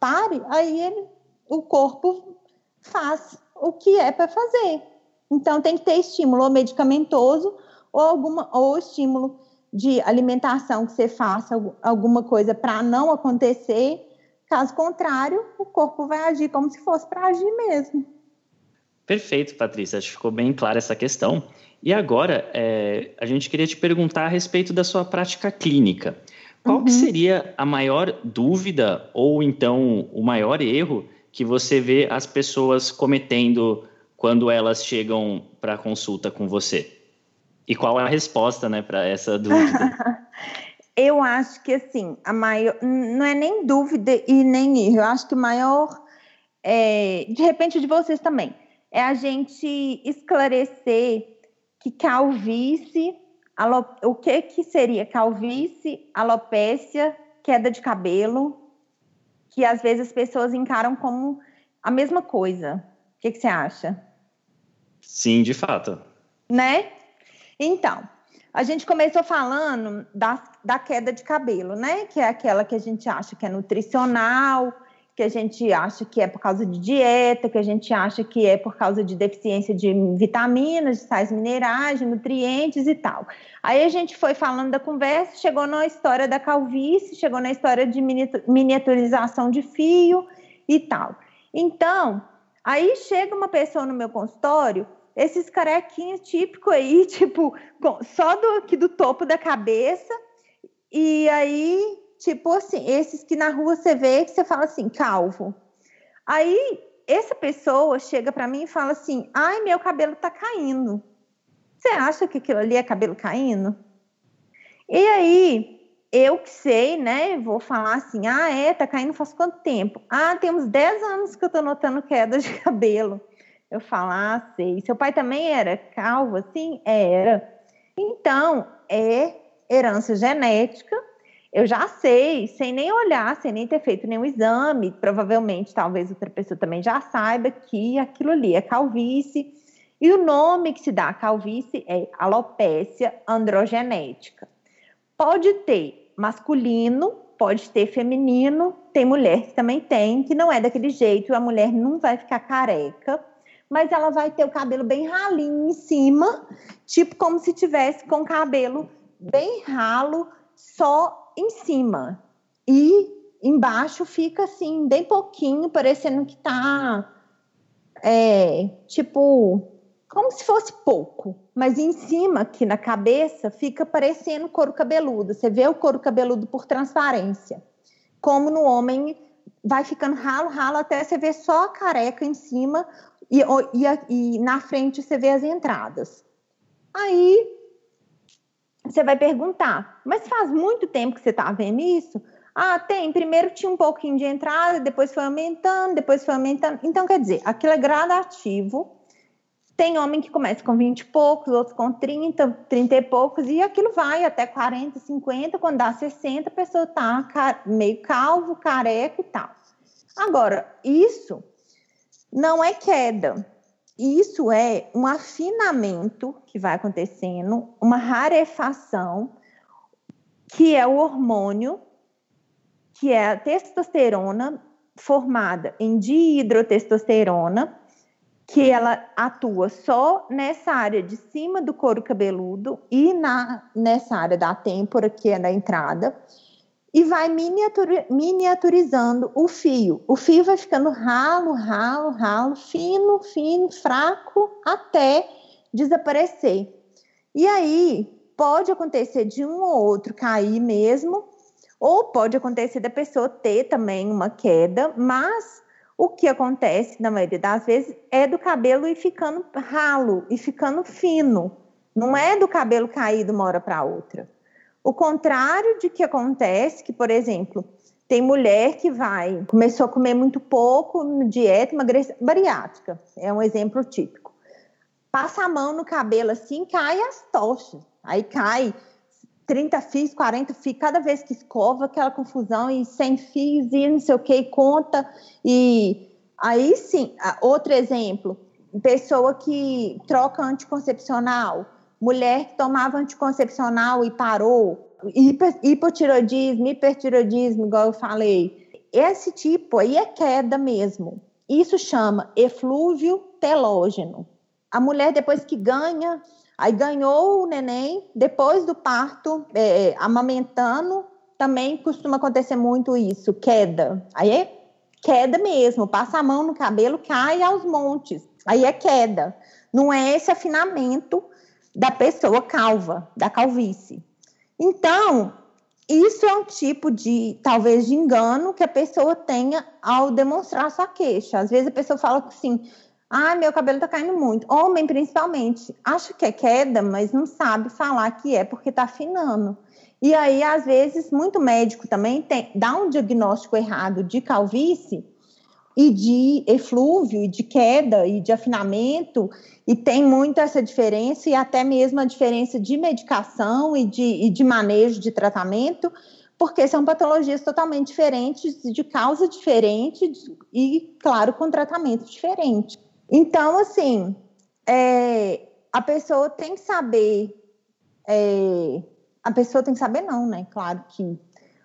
S2: pare, aí ele, o corpo faz o que é para fazer. Então, tem que ter estímulo ou medicamentoso ou, alguma, ou estímulo de alimentação que você faça alguma coisa para não acontecer. Caso contrário, o corpo vai agir como se fosse para agir mesmo.
S3: Perfeito, Patrícia. Acho que ficou bem clara essa questão. E agora, é, a gente queria te perguntar a respeito da sua prática clínica. Qual uhum. seria a maior dúvida ou então o maior erro que você vê as pessoas cometendo quando elas chegam para consulta com você? E qual é a resposta, né, para essa dúvida?
S2: eu acho que assim, a maior não é nem dúvida e nem erro. Eu acho que o maior, é, de repente de vocês também, é a gente esclarecer que calvície, alop, o que que seria calvície, alopécia, queda de cabelo, que às vezes as pessoas encaram como a mesma coisa. O que, que você acha?
S3: Sim, de fato.
S2: Né? Então, a gente começou falando da, da queda de cabelo, né? Que é aquela que a gente acha que é nutricional, que a gente acha que é por causa de dieta, que a gente acha que é por causa de deficiência de vitaminas, de sais minerais, de nutrientes e tal. Aí a gente foi falando da conversa, chegou na história da calvície, chegou na história de miniaturização de fio e tal. Então, aí chega uma pessoa no meu consultório esses carequinhos típicos aí, tipo, só do, aqui do topo da cabeça. E aí, tipo assim, esses que na rua você vê que você fala assim, calvo. Aí, essa pessoa chega para mim e fala assim: ai, meu cabelo tá caindo. Você acha que aquilo ali é cabelo caindo? E aí, eu que sei, né? Vou falar assim: ah, é, tá caindo faz quanto tempo? Ah, tem uns 10 anos que eu tô notando queda de cabelo. Eu falo, ah, sei. Seu pai também era calvo assim? Era. Então, é herança genética. Eu já sei, sem nem olhar, sem nem ter feito nenhum exame. Provavelmente, talvez outra pessoa também já saiba que aquilo ali é calvície. E o nome que se dá à calvície é alopécia androgenética. Pode ter masculino, pode ter feminino, tem mulher que também tem, que não é daquele jeito, a mulher não vai ficar careca mas ela vai ter o cabelo bem ralinho em cima, tipo como se tivesse com cabelo bem ralo só em cima. E em embaixo fica assim, bem pouquinho, parecendo que tá é, tipo, como se fosse pouco, mas em cima, aqui na cabeça, fica parecendo couro cabeludo. Você vê o couro cabeludo por transparência. Como no homem vai ficando ralo, ralo, até você ver só a careca em cima e, e, e na frente você vê as entradas. Aí você vai perguntar, mas faz muito tempo que você está vendo isso? Ah, tem. Primeiro tinha um pouquinho de entrada, depois foi aumentando, depois foi aumentando. Então, quer dizer, aquilo é gradativo. Tem homem que começa com 20 e poucos, outros com 30, 30 e poucos, e aquilo vai até 40, 50. Quando dá 60, a pessoa está meio calvo, careca e tal. Agora, isso não é queda. Isso é um afinamento que vai acontecendo, uma rarefação, que é o hormônio, que é a testosterona formada em dihidrotestosterona, que ela atua só nessa área de cima do couro cabeludo e na, nessa área da têmpora, que é da entrada, e vai miniaturizando o fio. O fio vai ficando ralo, ralo, ralo, fino, fino, fraco, até desaparecer. E aí pode acontecer de um ou outro cair mesmo, ou pode acontecer da pessoa ter também uma queda, mas o que acontece na maioria das vezes é do cabelo ir ficando ralo e ficando fino. Não é do cabelo cair de uma hora para outra. O contrário de que acontece, que, por exemplo, tem mulher que vai, começou a comer muito pouco, dieta, emagrecer, bariátrica, é um exemplo típico. Passa a mão no cabelo assim, cai as tochas. Aí cai 30 fios, 40 fios, cada vez que escova, aquela confusão, e 100 fios, e não sei o que, conta. E aí sim, outro exemplo, pessoa que troca anticoncepcional, mulher que tomava anticoncepcional e parou, hipotiroidismo, hipertiroidismo, igual eu falei. Esse tipo aí é queda mesmo. Isso chama eflúvio telógeno. A mulher, depois que ganha, aí ganhou o neném, depois do parto, é, amamentando, também costuma acontecer muito isso, queda. Aí é queda mesmo, passa a mão no cabelo, cai aos montes. Aí é queda. Não é esse afinamento da pessoa calva, da calvície. Então, isso é um tipo de, talvez, de engano que a pessoa tenha ao demonstrar sua queixa. Às vezes a pessoa fala assim, ah, meu cabelo está caindo muito. Homem, principalmente, acha que é queda, mas não sabe falar que é porque está afinando. E aí, às vezes, muito médico também tem, dá um diagnóstico errado de calvície e de eflúvio, e de queda, e de afinamento, e tem muito essa diferença, e até mesmo a diferença de medicação e de, e de manejo de tratamento, porque são patologias totalmente diferentes, de causa diferente e, claro, com tratamento diferente. Então, assim, é, a pessoa tem que saber, é, a pessoa tem que saber não, né? Claro que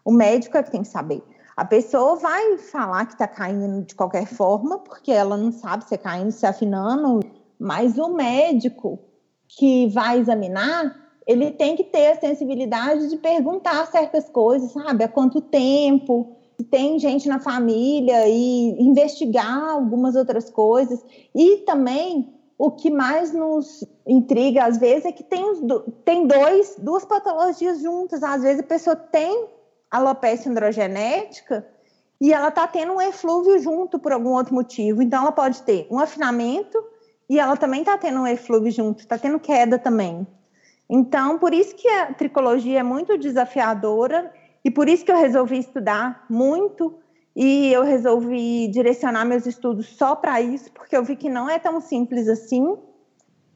S2: o médico é que tem que saber a pessoa vai falar que está caindo de qualquer forma, porque ela não sabe se é caindo, se é afinando, mas o médico que vai examinar, ele tem que ter a sensibilidade de perguntar certas coisas, sabe? Há quanto tempo, se tem gente na família e investigar algumas outras coisas. E também o que mais nos intriga às vezes é que tem, tem dois, duas patologias juntas. Às vezes a pessoa tem alopecia androgenética e ela está tendo um eflúvio junto por algum outro motivo. Então, ela pode ter um afinamento e ela também está tendo um eflúvio junto, está tendo queda também. Então, por isso que a tricologia é muito desafiadora e por isso que eu resolvi estudar muito e eu resolvi direcionar meus estudos só para isso, porque eu vi que não é tão simples assim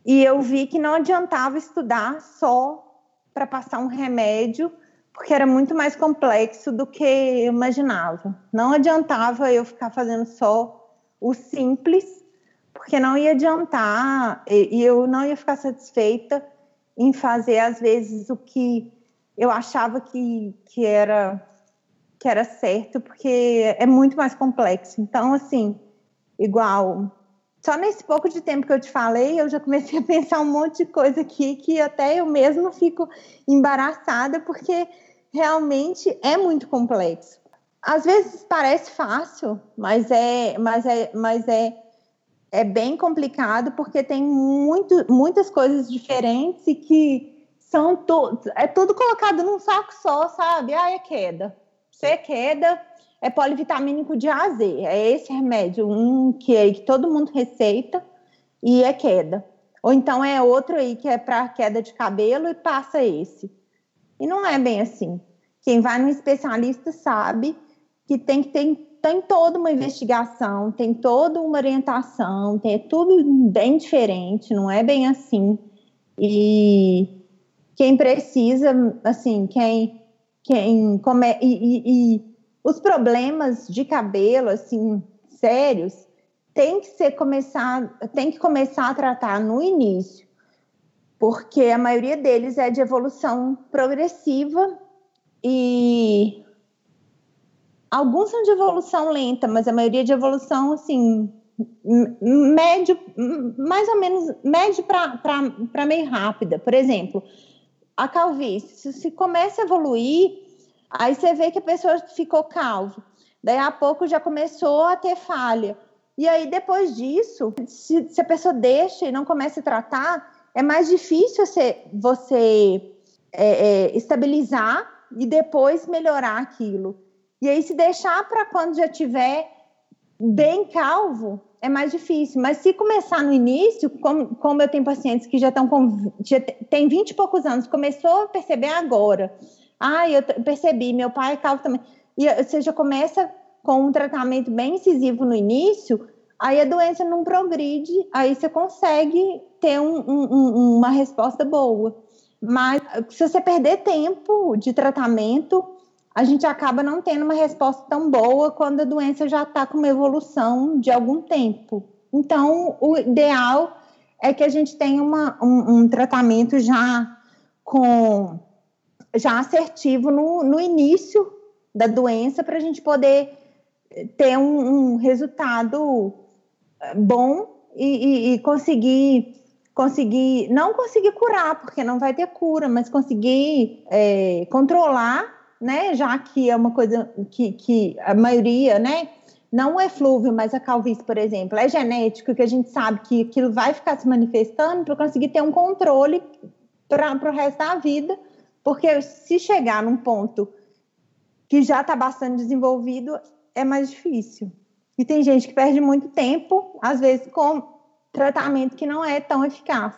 S2: e eu vi que não adiantava estudar só para passar um remédio porque era muito mais complexo do que eu imaginava. Não adiantava eu ficar fazendo só o simples, porque não ia adiantar e eu não ia ficar satisfeita em fazer às vezes o que eu achava que, que era que era certo, porque é muito mais complexo. Então, assim, igual só nesse pouco de tempo que eu te falei, eu já comecei a pensar um monte de coisa aqui que até eu mesma fico embaraçada, porque realmente é muito complexo. às vezes parece fácil, mas é, mas é, mas é, é bem complicado porque tem muito, muitas coisas diferentes e que são to, é tudo colocado num saco só, sabe? Ah, é queda. Se é queda, é polivitamínico de A a Z. É esse remédio, um que, é, que todo mundo receita e é queda. Ou então é outro aí que é para queda de cabelo e passa esse. E não é bem assim. Quem vai no especialista sabe que tem que ter tem toda uma investigação, tem toda uma orientação, tem tudo bem diferente, não é bem assim. E quem precisa, assim, quem quem come, e, e, e os problemas de cabelo, assim, sérios, tem que ser começar, tem que começar a tratar no início, porque a maioria deles é de evolução progressiva e alguns são de evolução lenta, mas a maioria de evolução assim médio, mais ou menos médio para meio rápida. Por exemplo, a calvície, se começa a evoluir, aí você vê que a pessoa ficou calvo. Daí a pouco já começou a ter falha. E aí, depois disso, se, se, a pessoa deixa e não começa a tratar, é mais difícil você, você é, é, estabilizar e depois melhorar aquilo. E aí, se deixar para quando já tiver bem calvo, é mais difícil. Mas se começar no início, como, como eu tenho pacientes que já estão com. Já tem 20 e poucos anos, começou a perceber agora. Ah, eu percebi, meu pai é calvo também. E você já começa com um tratamento bem incisivo no início, aí a doença não progride, aí você consegue ter um, um, uma resposta boa. Mas se você perder tempo de tratamento, a gente acaba não tendo uma resposta tão boa quando a doença já está com uma evolução de algum tempo. Então, o ideal é que a gente tenha uma, um, um tratamento já com já assertivo no, no início da doença para a gente poder ter um, um resultado bom e, e, e, conseguir conseguir não conseguir curar porque não vai ter cura mas conseguir é, controlar né já que é uma coisa que, que a maioria né não é flúvio mas a calvície por exemplo é genético que a gente sabe que aquilo vai ficar se manifestando para conseguir ter um controle para o resto da vida porque se chegar num ponto que já está bastante desenvolvido é mais difícil. E tem gente que perde muito tempo, às vezes com tratamento que não é tão eficaz.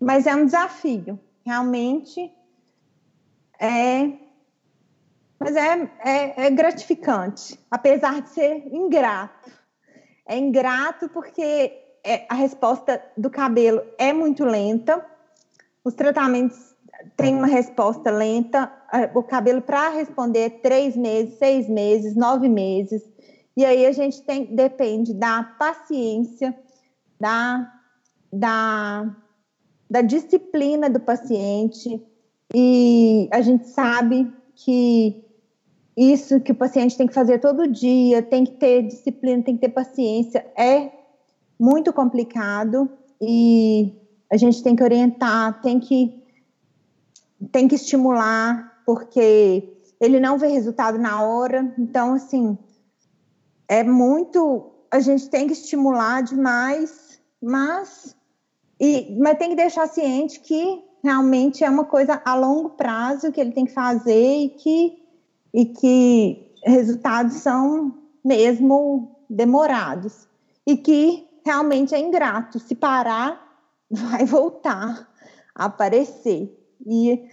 S2: Mas é um desafio, realmente é. Mas é, é, é gratificante, apesar de ser ingrato. É ingrato porque é, a resposta do cabelo é muito lenta, os tratamentos tem uma resposta lenta. O cabelo para responder três meses, seis meses, nove meses. E aí a gente tem, depende da paciência, da, da, da disciplina do paciente. E a gente sabe que isso que o paciente tem que fazer todo dia, tem que ter disciplina, tem que ter paciência, é muito complicado e a gente tem que orientar, tem que tem que estimular, porque ele não vê resultado na hora. Então, assim, é muito. A gente tem que estimular demais, mas, e, mas tem que deixar ciente que realmente é uma coisa a longo prazo que ele tem que fazer e que, e que resultados são mesmo demorados. E que realmente é ingrato. Se parar, vai voltar a aparecer. E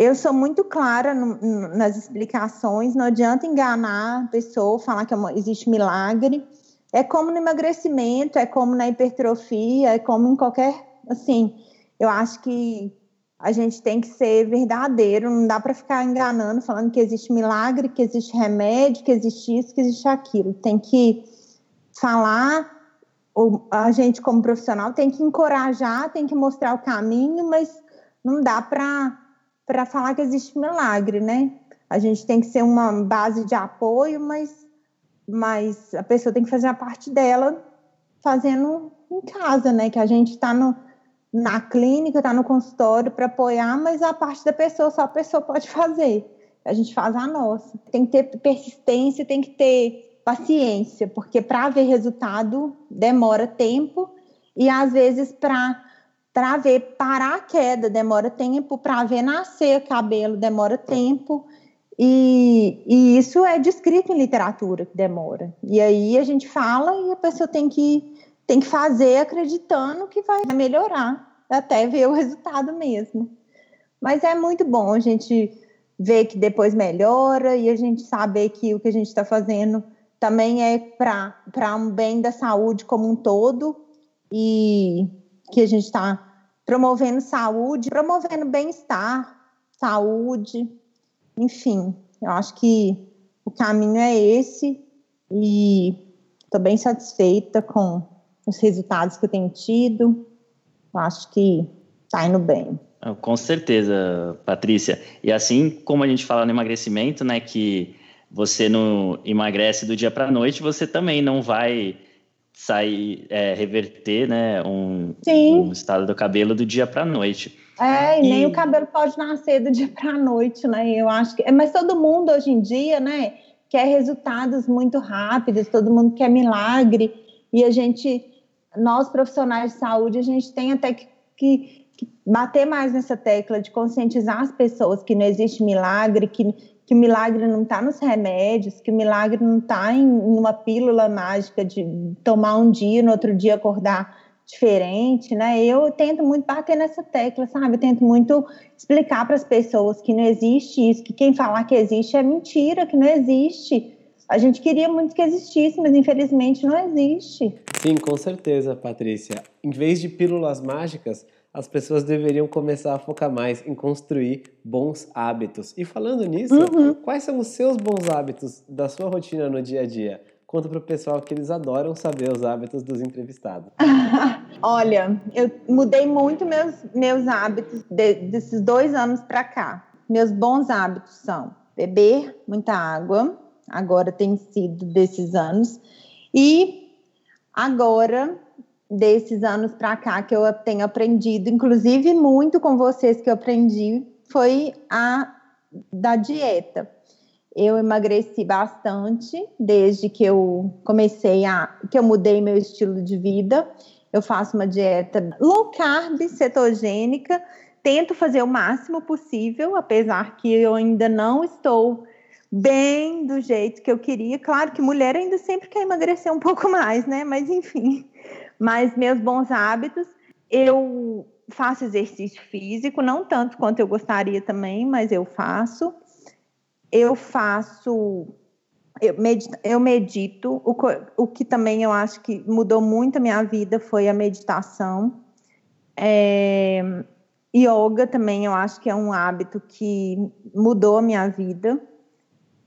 S2: eu sou muito clara no, nas explicações, não adianta enganar a pessoa, falar que é existe milagre. É como no emagrecimento, é como na hipertrofia, é como em qualquer. Assim, eu acho que a gente tem que ser verdadeiro, não dá para ficar enganando, falando que existe milagre, que existe remédio, que existe isso, que existe aquilo. Tem que falar, a gente como profissional tem que encorajar, tem que mostrar o caminho, mas não dá para falar que existe milagre, né? A gente tem que ser uma base de apoio, mas, mas a pessoa tem que fazer a parte dela fazendo em casa, né? Que a gente está na clínica, está no consultório para apoiar, mas a parte da pessoa só a pessoa pode fazer. a gente faz a nossa. Tem que ter persistência, tem que ter paciência, porque para ver resultado demora tempo e às vezes para para ver parar a queda demora tempo, para ver nascer cabelo demora tempo. E, e, isso é descrito em literatura que demora. E aí a gente fala e a pessoa tem que, tem que fazer acreditando que vai melhorar, até ver o resultado mesmo. Mas é muito bom a gente ver que depois melhora e a gente saber que o que a gente está fazendo também é para um bem da saúde como um todo e que a gente está promovendo saúde, promovendo bem-estar, saúde, enfim, eu acho que o caminho é esse e estou bem satisfeita com os resultados que eu tenho tido. Eu acho que está indo bem.
S3: Ah, com certeza, Patrícia. E assim como a gente fala no emagrecimento, né, que você não emagrece do dia para a noite, você também não vai sair, é, reverter, né, um, um, estado do cabelo do dia para a noite.
S2: É, e, nem o cabelo pode nascer do dia para a noite, né? Eu acho que, mas todo mundo hoje em dia, né, quer resultados muito rápidos, todo mundo quer milagre e a gente, nós profissionais de saúde, a gente tem até que, que bater mais nessa tecla de conscientizar as pessoas que não existe milagre, que que o milagre não está nos remédios, que o milagre não está em, uma pílula mágica de tomar um dia, no outro dia acordar diferente, né? Eu tento muito bater nessa tecla, sabe? Eu tento muito explicar para as pessoas que não existe isso, que quem falar que existe é mentira, que não existe. A gente queria muito que existisse, mas infelizmente não existe.
S1: Sim, com certeza, Patrícia. Em vez de pílulas mágicas, as pessoas deveriam começar a focar mais em construir bons hábitos. E falando nisso, uhum. quais são os seus bons hábitos da sua rotina no dia a dia? Conta para o pessoal que eles adoram saber os hábitos dos entrevistados.
S2: Olha, eu mudei muito meus, meus hábitos de, desses dois anos para cá. Meus bons hábitos são beber muita água, agora tem sido desses anos, e agora desses anos para cá que eu tenho aprendido, inclusive muito com vocês que eu aprendi, foi a da dieta. Eu emagreci bastante desde que eu comecei a que eu mudei meu estilo de vida. Eu faço uma dieta low carb, cetogênica, tento fazer o máximo possível, apesar que eu ainda não estou bem do jeito que eu queria. Claro que mulher ainda sempre quer emagrecer um pouco mais, né? Mas enfim, mas meus bons hábitos, eu faço exercício físico, não tanto quanto eu gostaria também, mas eu faço. Eu faço, eu medito, eu medito o, o que também eu acho que mudou muito a minha vida foi a meditação. É, yoga também eu acho que é um hábito que mudou a minha vida.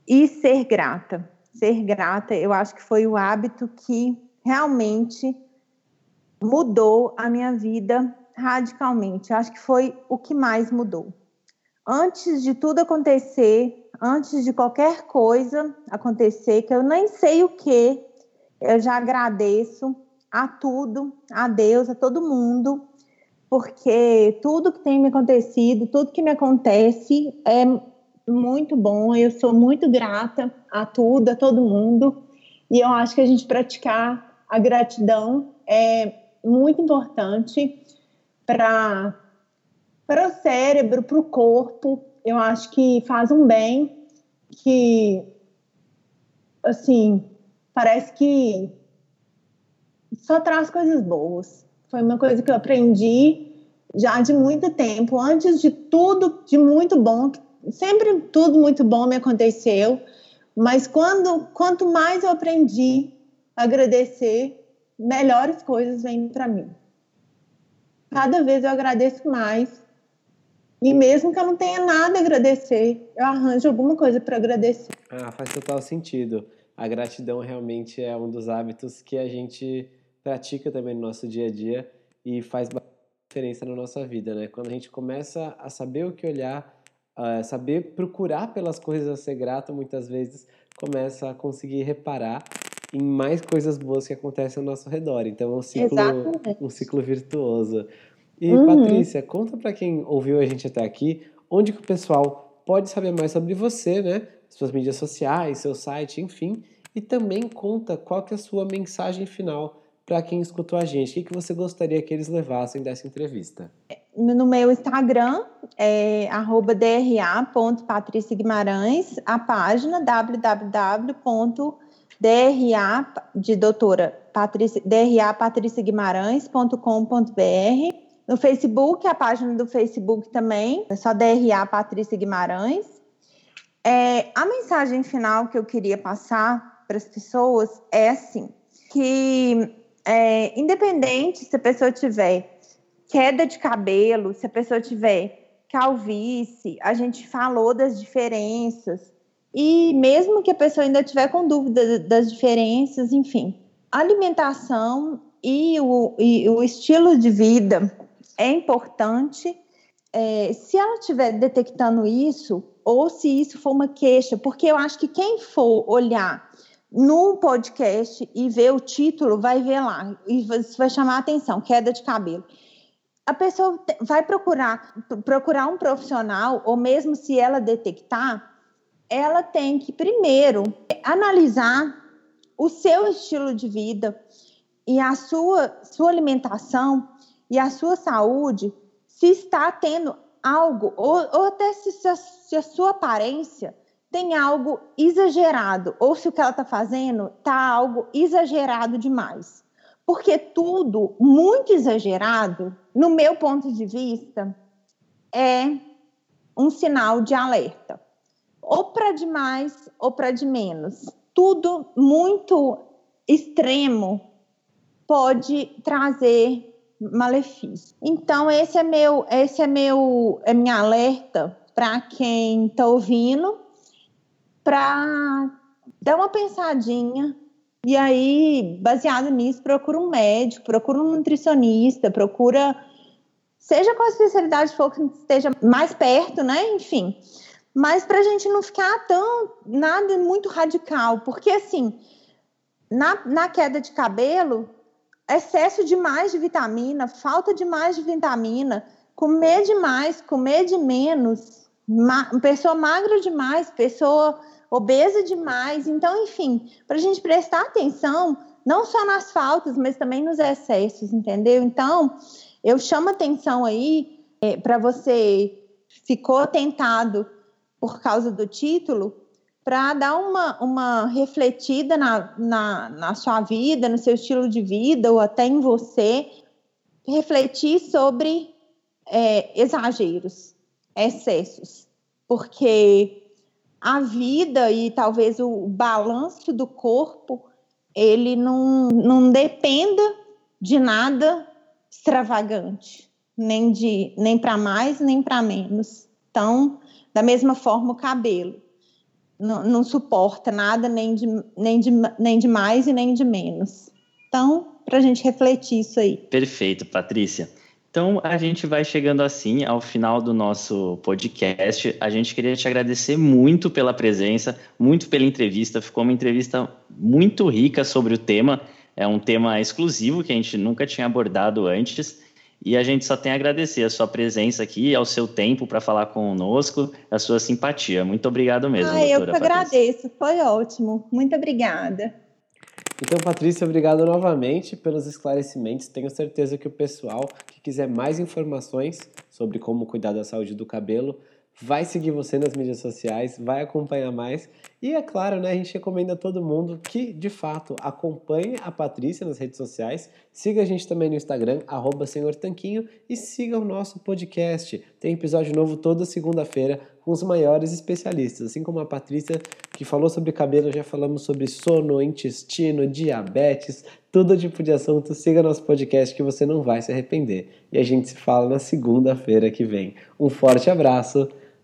S2: E ser grata. Ser grata, eu acho que foi o hábito que realmente mudou a minha vida radicalmente. Acho que foi o que mais mudou. Antes de tudo acontecer, antes de qualquer coisa acontecer, que eu nem sei o que, eu já agradeço a tudo, a Deus, a todo mundo, porque tudo que tem me acontecido, tudo que me acontece é muito bom. Eu sou muito grata a tudo, a todo mundo, e eu acho que a gente praticar a gratidão é muito importante para para o cérebro, para o corpo. Eu acho que faz um bem que assim parece que só traz coisas boas. Foi uma coisa que eu aprendi já de muito tempo, antes de tudo de muito bom, sempre tudo muito bom me aconteceu, mas quando quanto mais eu aprendi a agradecer, melhores coisas vêm para mim. Cada vez eu agradeço mais. E mesmo que eu não tenha nada a agradecer, eu arranjo alguma coisa para agradecer.
S1: Ah, faz total sentido. A gratidão realmente é um dos hábitos que a gente pratica também no nosso dia a dia e faz diferença na nossa vida, né? Quando a gente começa a saber o que olhar, a saber procurar pelas coisas a ser grato, muitas vezes começa a conseguir reparar em mais coisas boas que acontecem ao nosso redor. Então é um ciclo, um ciclo virtuoso. E uhum. Patrícia, conta para quem ouviu a gente até aqui, onde que o pessoal pode saber mais sobre você, né? Suas mídias sociais, seu site, enfim, e também conta qual que é a sua mensagem final para quem escutou a gente. O que, que você gostaria que eles levassem dessa entrevista?
S2: No meu Instagram, é dra.patriciaguimarães, a página www.dra de doutora Patrícia, drapatriciaguimarães.com.br. No Facebook, a página do Facebook também, é só DRA Patrícia Guimarães. É, a mensagem final que eu queria passar para as pessoas é assim, que é, independente se a pessoa tiver queda de cabelo, se a pessoa tiver calvície, a gente falou das diferenças, e mesmo que a pessoa ainda tiver com dúvida das diferenças, enfim, alimentação e o, e o estilo de vida é importante. É, se ela estiver detectando isso, ou se isso for uma queixa, porque eu acho que quem for olhar no podcast e ver o título, vai ver lá, e vai chamar a atenção, queda de cabelo. A pessoa vai procurar, procurar um profissional, ou mesmo se ela detectar, ela tem que primeiro analisar o seu estilo de vida e a sua, sua alimentação e a sua saúde, se está tendo algo, ou, ou até se, se a sua aparência tem algo exagerado, ou se o que ela está fazendo está algo exagerado demais. Porque tudo muito exagerado, no meu ponto de vista, é um sinal de alerta. Ou para demais ou para de menos. Tudo muito extremo pode trazer malefício. Então esse é meu, esse é meu, é minha alerta para quem está ouvindo para dar uma pensadinha e aí, baseado nisso, procura um médico, procura um nutricionista, procura seja qual a especialidade for que esteja mais perto, né? Enfim. Mas para a gente não ficar tão nada muito radical, porque assim, na, na queda de cabelo, excesso demais de vitamina, falta demais de vitamina, comer demais, comer de menos, ma pessoa magra demais, pessoa obesa demais. Então, enfim, para a gente prestar atenção, não só nas faltas, mas também nos excessos, entendeu? Então, eu chamo atenção aí é, para você ficou tentado por causa do título, para dar uma, uma refletida na, na, na sua vida, no seu estilo de vida, ou até em você, refletir sobre é, exageros, excessos, porque a vida e talvez o balanço do corpo ele não, não dependa de nada extravagante, nem de nem para mais nem para menos. Então, da mesma forma o cabelo não, não suporta nada nem de, nem, de, nem de mais e nem de menos. Então, para a gente refletir isso aí.
S3: Perfeito, Patrícia. Então, a gente vai chegando assim ao final do nosso podcast. A gente queria te agradecer muito pela presença, muito pela entrevista. Ficou uma entrevista muito rica sobre o tema. É um tema exclusivo que a gente nunca tinha abordado antes. E a gente só tem a agradecer a sua presença aqui, ao seu tempo para falar conosco, a sua simpatia. Muito obrigado mesmo.
S2: Ah, eu que agradeço, foi ótimo. Muito obrigada.
S1: Então, Patrícia, obrigado novamente pelos esclarecimentos. Tenho certeza que o pessoal que quiser mais informações sobre como cuidar da saúde do cabelo vai seguir você nas mídias sociais, vai acompanhar mais. E é claro, né, a gente recomenda a todo mundo que, de fato, acompanhe a Patrícia nas redes sociais, siga a gente também no Instagram, arroba Senhor Tanquinho, e siga o nosso podcast. Tem episódio novo toda segunda-feira com os maiores especialistas, assim como a Patrícia, que falou sobre cabelo, já falamos sobre sono, intestino, diabetes, todo tipo de assunto. Siga nosso podcast que você não vai se arrepender. E a gente se fala na segunda-feira que vem. Um forte abraço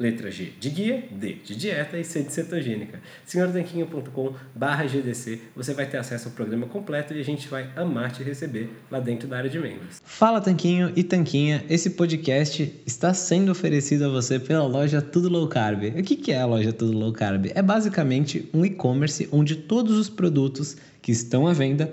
S1: letra G de guia, D de dieta e C de cetogênica. senhortanquinho.com barra GDC, você vai ter acesso ao programa completo e a gente vai amar te receber lá dentro da área de membros.
S4: Fala Tanquinho e Tanquinha, esse podcast está sendo oferecido a você pela loja Tudo Low Carb. O que é a loja Tudo Low Carb? É basicamente um e-commerce onde todos os produtos que estão à venda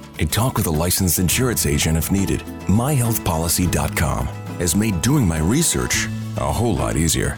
S5: and talk with a licensed insurance agent if needed. MyHealthPolicy.com has made doing my research a whole lot easier.